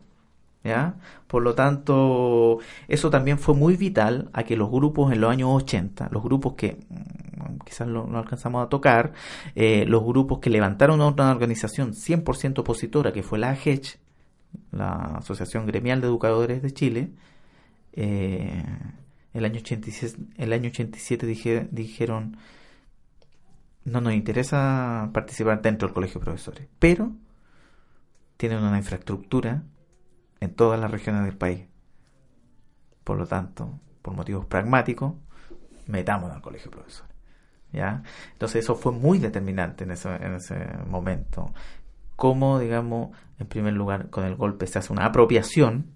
¿Ya? Por lo tanto, eso también fue muy vital a que los grupos en los años 80, los grupos que mm, quizás no alcanzamos a tocar, eh, los grupos que levantaron a una organización 100% opositora, que fue la AGECH, la Asociación Gremial de Educadores de Chile, eh, el año 87, el año 87 dije- dijeron, no nos interesa participar dentro del colegio de profesores, pero tienen una infraestructura en todas las regiones del país. Por lo tanto, por motivos pragmáticos, metamos al colegio de profesores. ¿ya? Entonces eso fue muy determinante en ese, en ese momento. Cómo, digamos, en primer lugar, con el golpe se hace una apropiación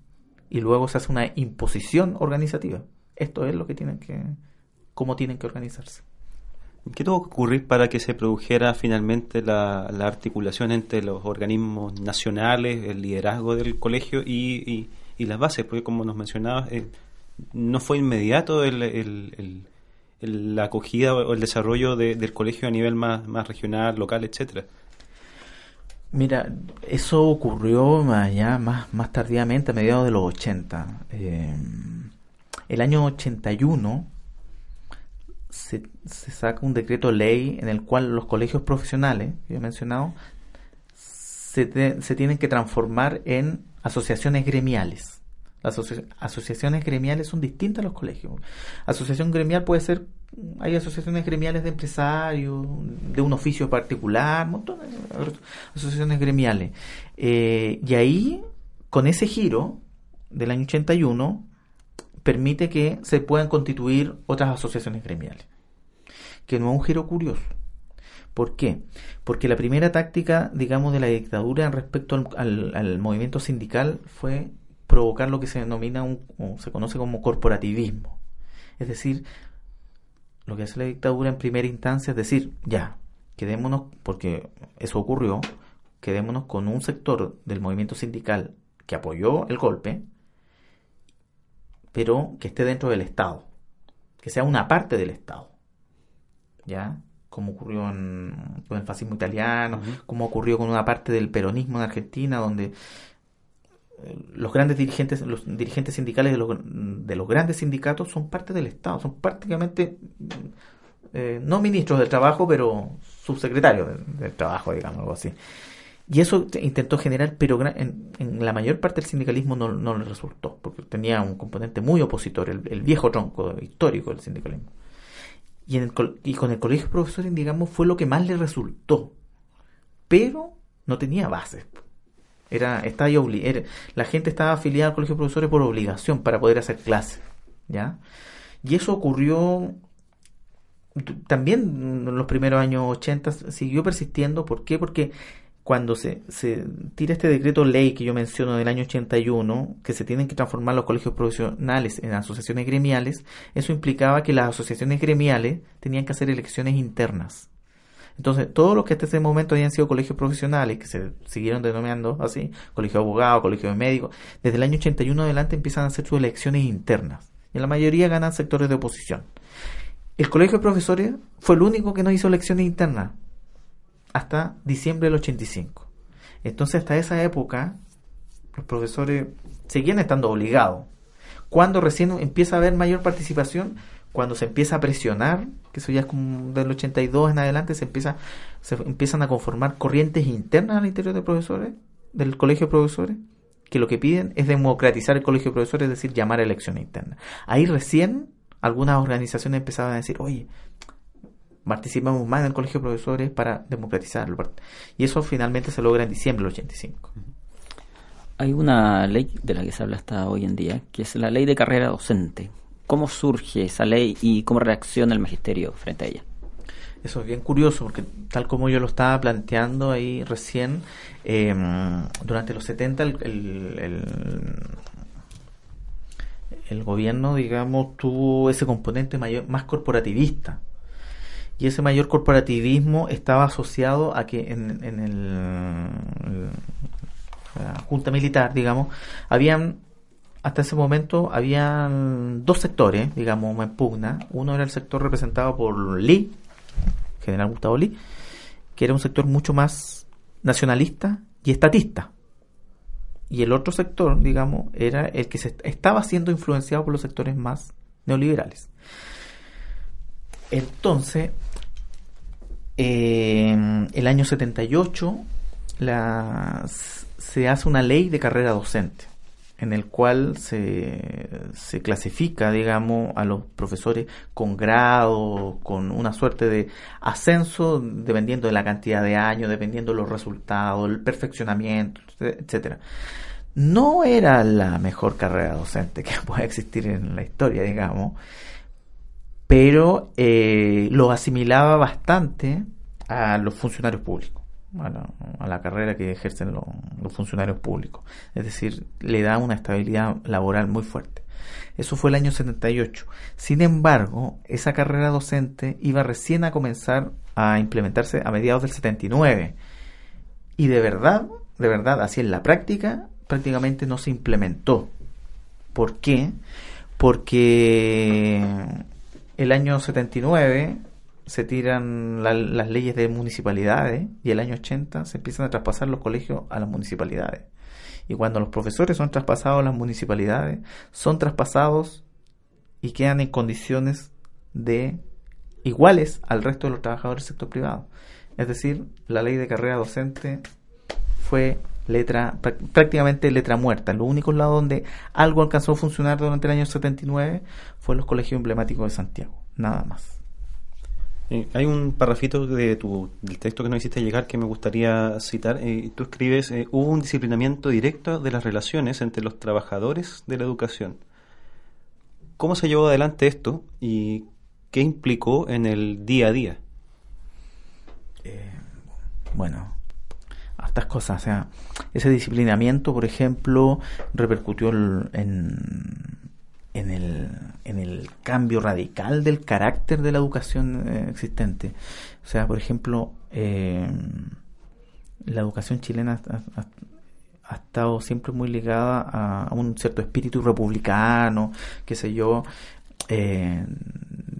y luego se hace una imposición organizativa. Esto es lo que tienen que, cómo tienen que organizarse. ¿Qué tuvo que ocurrir para que se produjera finalmente la, la articulación entre los organismos nacionales, el liderazgo del colegio y, las bases? Porque como nos mencionabas, eh, no fue inmediato el, la acogida o el desarrollo de- del colegio a nivel más, regional, local, etcétera. Mira, eso ocurrió allá, más, más tardíamente, a mediados de los 80. Eh, el año 81 se, saca un decreto ley en el cual los colegios profesionales, que yo he mencionado, se, te- se tienen que transformar en asociaciones gremiales. Las asoci- asociaciones gremiales son distintas a los colegios. Asociación gremial puede ser, hay asociaciones gremiales de empresarios, de un oficio particular, montón de asociaciones gremiales. Eh, y ahí, con ese giro del año 81, permite que se puedan constituir otras asociaciones gremiales. Que no es un giro curioso. ¿Por qué? Porque la primera táctica, digamos, de la dictadura respecto al, al- movimiento sindical fue provocar lo que se denomina un, o se conoce como corporativismo. Es decir, lo que hace la dictadura en primera instancia es decir, ya, quedémonos, porque eso ocurrió, quedémonos con un sector del movimiento sindical que apoyó el golpe, pero que esté dentro del Estado, que sea una parte del Estado. ¿Ya? Como ocurrió en- con el fascismo italiano, como ocurrió con una parte del peronismo en Argentina, donde eh, los grandes dirigentes, los dirigentes sindicales de los, de los grandes sindicatos son parte del Estado, son prácticamente eh, no ministros del trabajo, pero subsecretarios del, del trabajo, digamos, algo así. Y eso te- intentó generar, pero en, en la mayor parte del sindicalismo no, no le resultó, porque tenía un componente muy opositor, el, viejo tronco histórico del sindicalismo. Y, en el y con el colegio de profesores, digamos, fue lo que más le resultó. Pero no tenía bases. Era, estaba era- la gente estaba afiliada al colegio de profesores por obligación para poder hacer clases. ¿ya? Y eso ocurrió también en los primeros años 80, siguió persistiendo. ¿Por qué? Porque cuando se, tira este decreto ley que yo menciono del año 81, que se tienen que transformar los colegios profesionales en asociaciones gremiales, eso implicaba que las asociaciones gremiales tenían que hacer elecciones internas. Entonces, todos los que hasta ese momento habían sido colegios profesionales, que se siguieron denominando así, colegio de abogados, colegio de médicos, desde el año 81 adelante empiezan a hacer sus elecciones internas. Y la mayoría ganan sectores de oposición. El colegio de profesores fue el único que no hizo elecciones internas hasta diciembre del 85. Entonces, hasta esa época, los profesores seguían estando obligados. Cuando recién empieza a haber mayor participación, cuando se empieza a presionar, que eso ya es como del 82 en adelante, se empieza se empiezan a conformar corrientes internas al interior de profesores, del colegio de profesores, que lo que piden es democratizar el colegio de profesores, es decir, llamar a elecciones internas. Ahí recién algunas organizaciones empezaban a decir, oye, participamos más en el colegio de profesores para democratizarlo. Y eso finalmente se logra en diciembre del 85. Hay una ley de la que se habla hasta hoy en día, que es la ley de carrera docente. ¿Cómo surge esa ley y cómo reacciona el magisterio frente a ella? Eso es bien curioso, porque tal como yo lo estaba planteando ahí recién, eh, durante los 70 el, el, el, el gobierno, digamos, tuvo ese componente mayor, más corporativista. Y ese mayor corporativismo estaba asociado a que en, el, la Junta Militar, digamos, habían hasta ese momento habían dos sectores, digamos, en pugna. Uno era el sector representado por Lee, general Gustavo Lee, que era un sector mucho más nacionalista y estatista. Y el otro sector, digamos, era el que se estaba siendo influenciado por los sectores más neoliberales. Entonces, eh, el año 78 la, se hace una ley de carrera docente en el cual se, clasifica, digamos, a los profesores con grado, con una suerte de ascenso, dependiendo de la cantidad de años, dependiendo de los resultados, el perfeccionamiento, etcétera. No era la mejor carrera docente que pueda existir en la historia, digamos, pero eh, lo asimilaba bastante a los funcionarios públicos a la, carrera que ejercen lo- los funcionarios públicos. Es decir, le da una estabilidad laboral muy fuerte. Eso fue el año 78. Sin embargo, esa carrera docente iba recién a comenzar a implementarse a mediados del 79. Y de verdad, de verdad, así en la práctica, prácticamente no se implementó. ¿Por qué? Porque el año 79 se tiran la- las leyes de municipalidades y el año 80 se empiezan a traspasar los colegios a las municipalidades. Y cuando los profesores son traspasados a las municipalidades, son traspasados y quedan en condiciones de iguales al resto de los trabajadores del sector privado. Es decir, la ley de carrera docente fue letra prá- prácticamente letra muerta. Los únicos lados donde algo alcanzó a funcionar durante el año 79 fue los colegios emblemáticos de Santiago, nada más. Eh, hay un parrafito de tu, del texto que nos hiciste llegar que me gustaría citar. Eh, tú escribes, eh, hubo un disciplinamiento directo de las relaciones entre los trabajadores de la educación. ¿Cómo se llevó adelante esto y qué implicó en el día a día? bueno, hartas cosas. O sea, ese disciplinamiento, por ejemplo, repercutió en, en, el, en el cambio radical del carácter de la educación eh, existente. O sea, por ejemplo, eh, la educación chilena ha, ha- estado siempre muy ligada a, a un cierto espíritu republicano, qué sé yo, eh,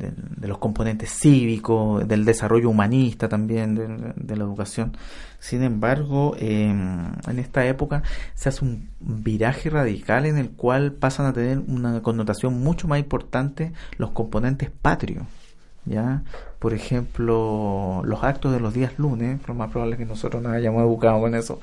de, de los componentes cívicos, del desarrollo humanista también de, la educación. Sin embargo, eh, en esta época se hace un viraje radical en el cual pasan a tener una connotación mucho más importante los componentes patrios. ¿ya? Por ejemplo, los actos de los días lunes, lo más probable es que nosotros nos hayamos educado con eso,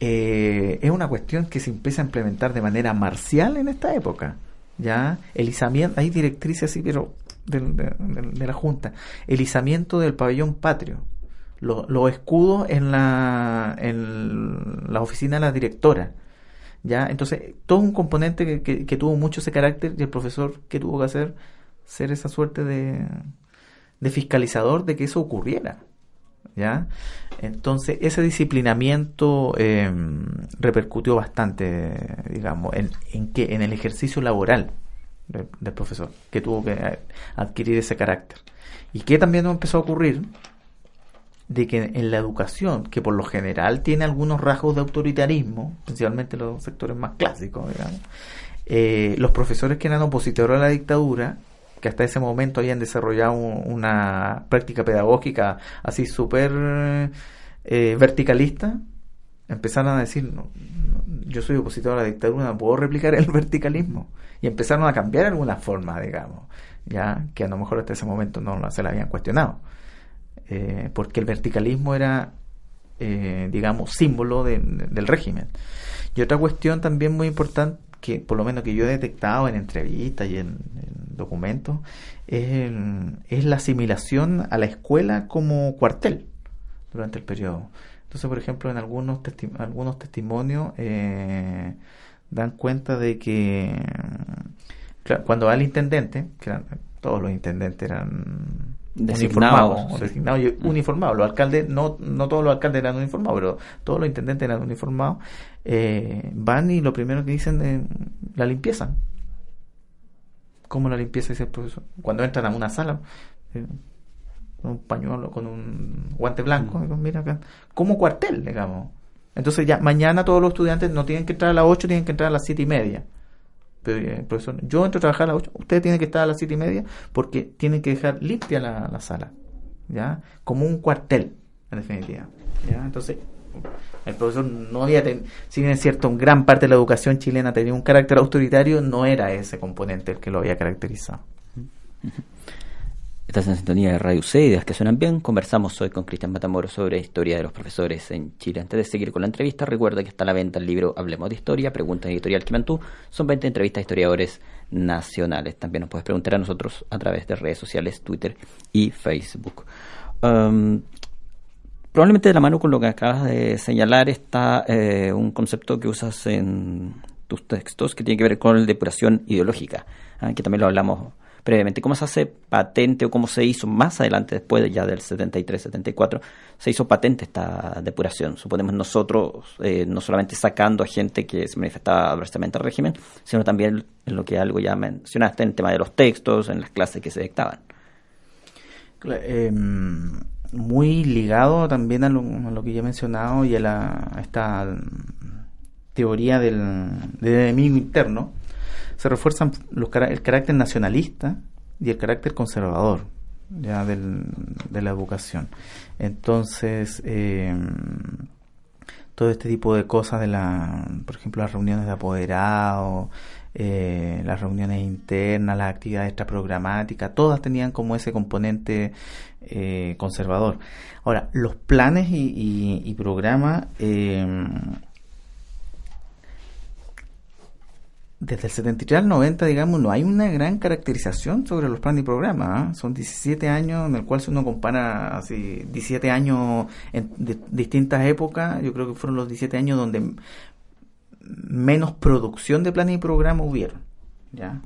eh, es una cuestión que se empieza a implementar de manera marcial en esta época. ¿ya? El izamiento, hay directrices así, pero de, de- la Junta, el izamiento del pabellón patrio, lo- los escudos en la, en la oficina de la directora. ¿ya? Entonces, todo un componente que, que- que tuvo mucho ese carácter y el profesor que tuvo que hacer, ser esa suerte de, de fiscalizador de que eso ocurriera. ¿ya? Entonces, ese disciplinamiento eh, repercutió bastante, digamos, en, en que en el ejercicio laboral del, profesor, que tuvo que eh, adquirir ese carácter. Y que también empezó a ocurrir de que en la educación, que por lo general tiene algunos rasgos de autoritarismo, principalmente los sectores más clásicos, digamos, eh, los profesores que eran opositores a la dictadura, que hasta ese momento habían desarrollado un- una práctica pedagógica así súper eh, verticalista, empezaron a decir, no, yo soy opositor a la dictadura, no puedo replicar el verticalismo. Y empezaron a cambiar algunas formas, digamos, ya que a lo mejor hasta ese momento no se la habían cuestionado. Eh, porque el verticalismo era, eh, digamos, símbolo de- de- del régimen. Y otra cuestión también muy importante, que por lo menos que yo he detectado en entrevistas y en, en documentos, es la asimilación a la escuela como cuartel durante el periodo. Entonces, por ejemplo, en algunos, testi- algunos testimonios eh, dan cuenta de que claro, cuando va el intendente, que eran- todos los intendentes eran Designados, uniformados, sí. designados y uniformados. Los alcaldes, no, no todos los alcaldes eran uniformados, pero todos los intendentes eran uniformados. eh, van y lo primero que dicen es la limpieza. ¿Cómo la limpieza? Dice el profesor. Cuando entran a una sala, eh, con un pañuelo, con un guante blanco, digo, mira acá, como cuartel, digamos. Entonces ya mañana todos los estudiantes no tienen que entrar a las 8, tienen que entrar a las 7 y media. Pero eh, profesor, yo entro a trabajar a las 8, ustedes tienen que estar a las 7 y media porque tienen que dejar limpia la, la sala, ¿ya? Como un cuartel, en definitiva. ¿ya? Entonces, el profesor no había, ten- si bien es cierto, gran parte de la educación chilena tenía un carácter autoritario, no era ese componente el que lo había caracterizado. Estás en sintonía de Radio C, ideas que suenan bien. Conversamos hoy con Cristian Matamoros sobre historia de los profesores en Chile. Antes de seguir con la entrevista, recuerda que está a la venta el libro Hablemos de Historia, Pregunta en Editorial Quimantú. Son 20 entrevistas a historiadores nacionales. También nos puedes preguntar a nosotros a través de redes sociales, Twitter y Facebook. Um, probablemente de la mano con lo que acabas de señalar está eh, un concepto que usas en tus textos que tiene que ver con la depuración ideológica, ah, que también lo hablamos previamente. ¿Cómo se hace patente o cómo se hizo más adelante, después ya del 73-74, se hizo patente esta depuración? Suponemos nosotros, eh, no solamente sacando a gente que se manifestaba adversamente al régimen, sino también en lo que algo ya mencionaste, en el tema de los textos, en las clases que se dictaban. Em, muy ligado también a lo, que ya he mencionado y a, la, a esta teoría del, del enemigo interno, se refuerzan los, el carácter nacionalista y el carácter conservador ya del- de la educación. Entonces, em, todo este tipo de cosas de la, por ejemplo, las reuniones de apoderados, eh, las reuniones internas, las actividades extraprogramáticas, todas tenían como ese componente eh, conservador. Ahora, los planes y, y- y programas, eh, desde el 73 al 90, digamos, no hay una gran caracterización sobre los planes y programas. ¿ah? Son 17 años en el cual si uno compara así 17 años en de- distintas épocas, yo creo que fueron los 17 años donde menos producción de planes y programas hubieron. ¿ya?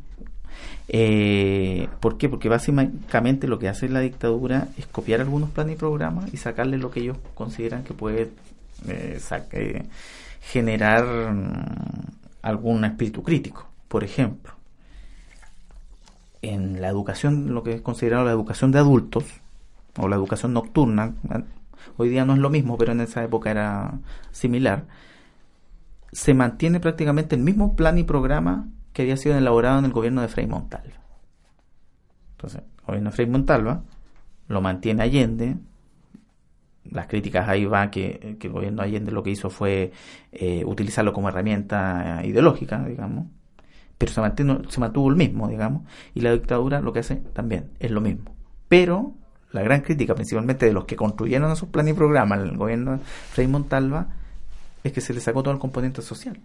Eh, ¿Por qué? Porque básicamente lo que hace la dictadura es copiar algunos planes y programas y sacarle lo que ellos consideran que puede eh, eh, generar mm, algún espíritu crítico. Por ejemplo, en la educación, lo que es considerado la educación de adultos, o la educación nocturna, hoy día no es lo mismo, pero en esa época era similar, se mantiene prácticamente el mismo plan y programa que había sido elaborado en el gobierno de Frei Montalva. Entonces, el gobierno de Frei Montalva lo mantiene Allende. Las críticas ahí va que, que el gobierno de Allende lo que hizo fue eh, utilizarlo como herramienta ideológica, digamos. Pero se, mantiene, se mantuvo el mismo, digamos. Y la dictadura lo que hace también es lo mismo. Pero la gran crítica, principalmente de los que construyeron esos planes y programas el gobierno de Frei Montalva, es que se le sacó todo el componente social.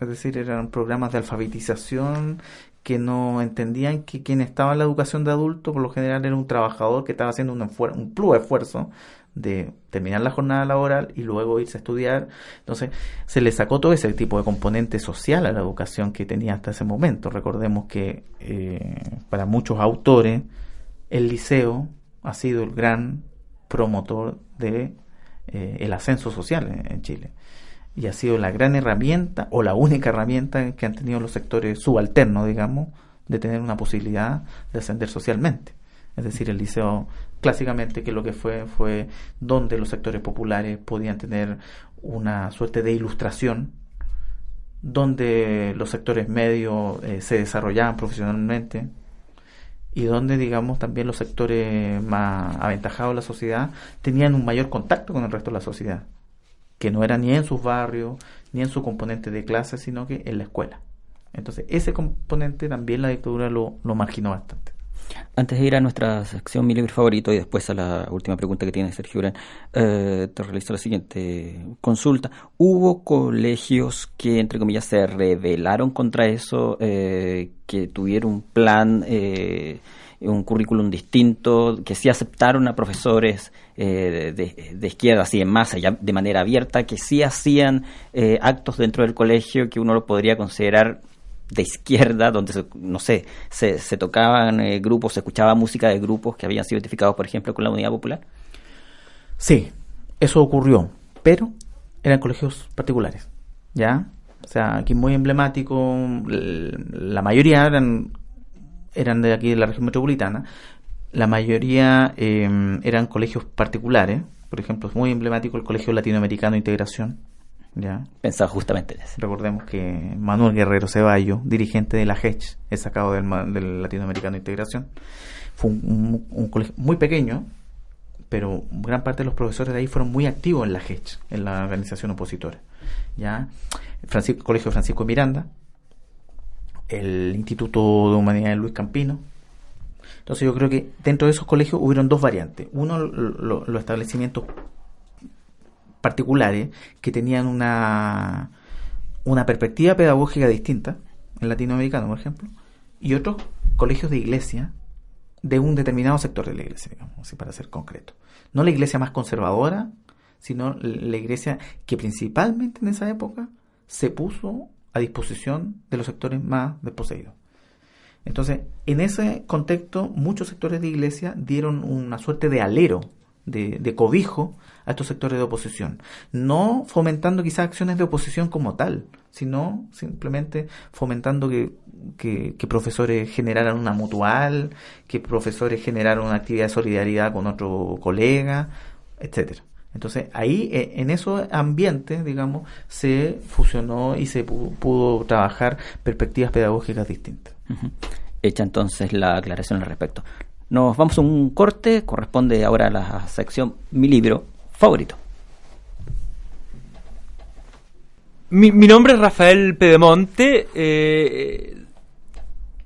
Es decir, eran programas de alfabetización que no entendían que quien estaba en la educación de adulto por lo general era un trabajador que estaba haciendo un, un plus esfuerzo de terminar la jornada laboral y luego irse a estudiar. Entonces, se le sacó todo ese tipo de componente social a la educación que tenía hasta ese momento. Recordemos que eh, para muchos autores el liceo ha sido el gran promotor de eh, el ascenso social en Chile y ha sido la gran herramienta o la única herramienta que han tenido los sectores subalternos, digamos, de tener una posibilidad de ascender socialmente. Es decir, el liceo clásicamente que lo que fue fue donde los sectores populares podían tener una suerte de ilustración, donde los sectores medios eh, se desarrollaban profesionalmente y donde, digamos, también los sectores más aventajados de la sociedad tenían un mayor contacto con el resto de la sociedad que no era ni en sus barrios, ni en su componente de clase, sino que en la escuela. Entonces, ese componente también la dictadura lo, lo marginó bastante. Antes de ir a nuestra sección Mi libro favorito y después a la última pregunta que tiene Sergio Urán, eh, te realizo la siguiente consulta. ¿Hubo colegios que, entre comillas, se rebelaron contra eso, eh, que tuvieron un plan, eh, un currículum distinto, que sí aceptaron a profesores eh, de, de izquierda, así en masa, ya de manera abierta, que sí hacían eh, actos dentro del colegio que uno lo podría considerar de izquierda, donde, se, no sé, se, se tocaban eh, grupos, se escuchaba música de grupos que habían sido identificados, por ejemplo, con la Unidad Popular? Sí, eso ocurrió, pero eran colegios particulares, ¿ya? O sea, aquí muy emblemático, la mayoría eran, eran de aquí de la región metropolitana, la mayoría eh, eran colegios particulares, por ejemplo, es muy emblemático el Colegio Latinoamericano de Integración, ¿ya? Pensaba justamente en eso. Recordemos que Manuel Guerrero Ceballo, dirigente de la HECH, es sacado del, del Latinoamericano de Integración. Fue un, un- un colegio muy pequeño, pero gran parte de los profesores de ahí fueron muy activos en la HECH, en la organización opositora. ¿ya? Francisco, Colegio Francisco Miranda, el Instituto de Humanidades Luis Campino, Entonces yo creo que dentro de esos colegios hubieron dos variantes. Uno, lo- los establecimientos particulares que tenían una, una perspectiva pedagógica distinta, en latinoamericano, por ejemplo, y otros colegios de iglesia de un determinado sector de la iglesia, digamos, así para ser concreto. No la iglesia más conservadora, sino la iglesia que principalmente en esa época se puso a disposición de los sectores más desposeídos. Entonces, en ese contexto, muchos sectores de iglesia dieron una suerte de alero, de, de cobijo a estos sectores de oposición. No fomentando quizás acciones de oposición como tal, sino simplemente fomentando que, que- profesores generaran una mutual, que profesores generaran una actividad de solidaridad con otro colega, etcétera. Entonces ahí eh, en esos ambientes, digamos, se fusionó y se pu- pudo trabajar perspectivas pedagógicas distintas. Hecha entonces la aclaración al respecto. Nos vamos a un corte, corresponde ahora a la sección Mi libro favorito. Mi, mi nombre es Rafael Pedemonte. eh,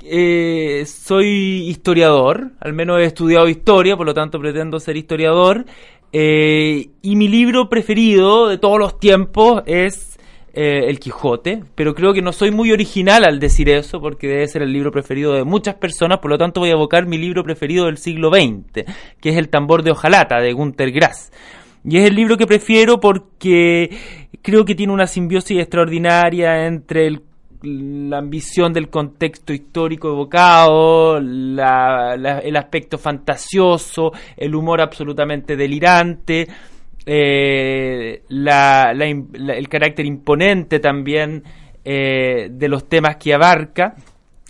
eh, soy historiador, al menos he estudiado historia, por lo tanto pretendo ser historiador. Eh, y mi libro preferido de todos los tiempos es eh, El Quijote, pero creo que no soy muy original al decir eso, porque debe ser el libro preferido de muchas personas, por lo tanto voy a evocar mi libro preferido del siglo XX, que es El tambor de hojalata de Günter Grass. Y es el libro que prefiero porque creo que tiene una simbiosis extraordinaria entre el- la ambición del contexto histórico evocado, la- el aspecto fantasioso, el humor absolutamente delirante, eh, la- el carácter imponente también eh, de los temas que abarca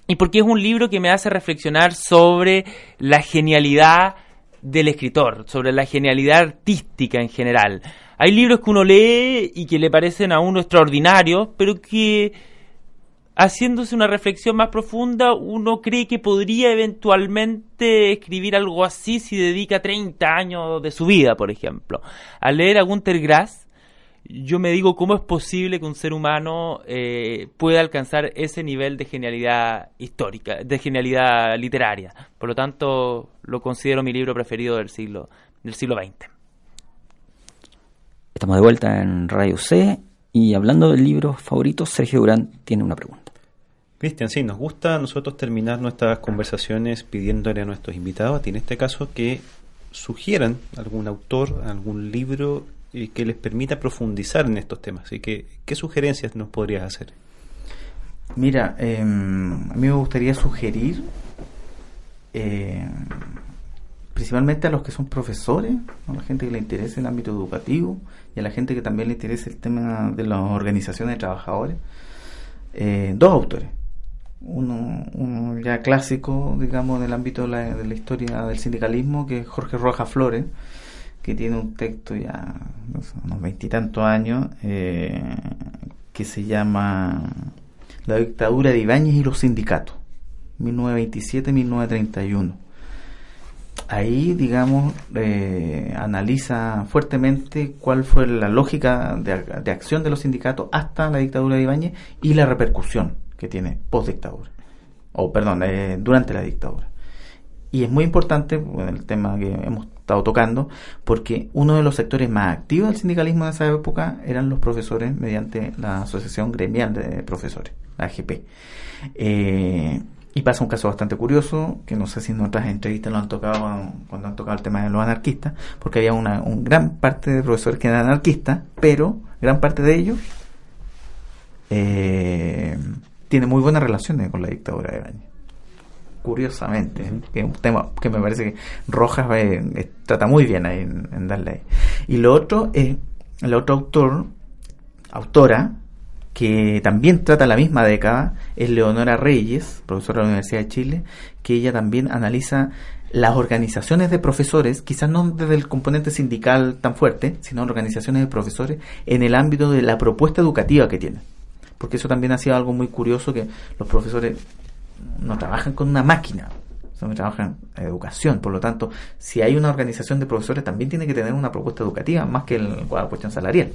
y porque es un libro que me hace reflexionar sobre la genialidad del escritor, sobre la genialidad artística en general. Hay libros que uno lee y que le parecen a uno extraordinarios, pero que haciéndose una reflexión más profunda, uno cree que podría eventualmente escribir algo así si dedica 30 años de su vida, por ejemplo. Al leer a Günter Grass, yo me digo cómo es posible que un ser humano eh, pueda alcanzar ese nivel de genialidad histórica, de genialidad literaria. Por lo tanto, lo considero mi libro preferido del siglo del siglo XX. Estamos de vuelta en Radio C y hablando del libro favorito, Sergio Durán tiene una pregunta. Cristian, sí, nos gusta a nosotros terminar nuestras conversaciones pidiéndole a nuestros invitados, a ti en este caso, que sugieran algún autor, algún libro eh, que les permita profundizar en estos temas. Así que, ¿qué sugerencias nos podrías hacer? Mira, eh, a mí me gustaría sugerir, eh, principalmente a los que son profesores, a la gente que le interesa el ámbito educativo y a la gente que también le interesa el tema de las organizaciones de trabajadores, eh, dos autores. Uno, uno ya clásico, digamos, del ámbito de la, de la historia del sindicalismo, que es Jorge Rojas Flores, que tiene un texto ya unos veintitantos años, eh, que se llama La dictadura de Ibáñez y los sindicatos, 1927-1931. Ahí, digamos, eh, analiza fuertemente cuál fue la lógica de, de acción de los sindicatos hasta la dictadura de Ibáñez y la repercusión que tiene post dictadura, o perdón, eh, durante la dictadura. Y es muy importante el tema que hemos estado tocando, porque uno de los sectores más activos del sindicalismo en esa época eran los profesores mediante la Asociación Gremial de Profesores, la AGP. Eh, y pasa un caso bastante curioso, que no sé si en otras entrevistas lo han tocado cuando han tocado el tema de los anarquistas, porque había una un gran parte de profesores que eran anarquistas, pero gran parte de ellos eh, tiene muy buenas relaciones con la dictadura de Bañez. Curiosamente, que es un tema que me parece que Rojas eh, eh, trata muy bien ahí en, en darle ahí. Y lo otro es, el otro autor, autora, que también trata la misma década, es Leonora Reyes, profesora de la Universidad de Chile, que ella también analiza las organizaciones de profesores, quizás no desde el componente sindical tan fuerte, sino organizaciones de profesores en el ámbito de la propuesta educativa que tienen. Porque eso también ha sido algo muy curioso que los profesores no trabajan con una máquina, son que trabajan en educación. Por lo tanto, si hay una organización de profesores, también tiene que tener una propuesta educativa más que la cuestión salarial.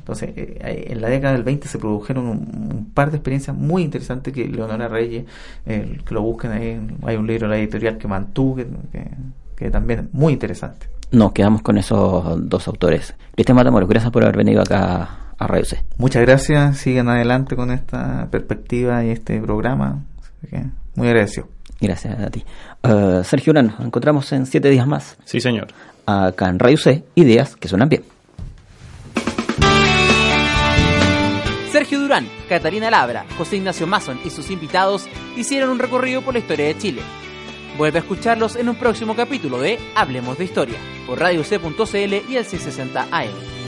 Entonces, eh, en la década del 20 se produjeron un, par de experiencias muy interesantes que Leonora Reyes, eh, que lo busquen ahí, hay un libro de la editorial que mantuvo, que, que- que también es muy interesante. Nos quedamos con esos dos autores. Cristian Matamoros, gracias por haber venido acá a Radio C. Muchas gracias, sigan adelante con esta perspectiva y este programa. Así que, muy agradecido. Gracias a ti. Eh, Sergio Urán, nos encontramos en siete días más. Sí, señor. Acá en Radio C, ideas que suenan bien. Sergio Durán, Catalina Labra, José Ignacio Mason y sus invitados hicieron un recorrido por la historia de Chile. Vuelve a escucharlos en un próximo capítulo de Hablemos de Historia, por radioc.cl y el 660 AM.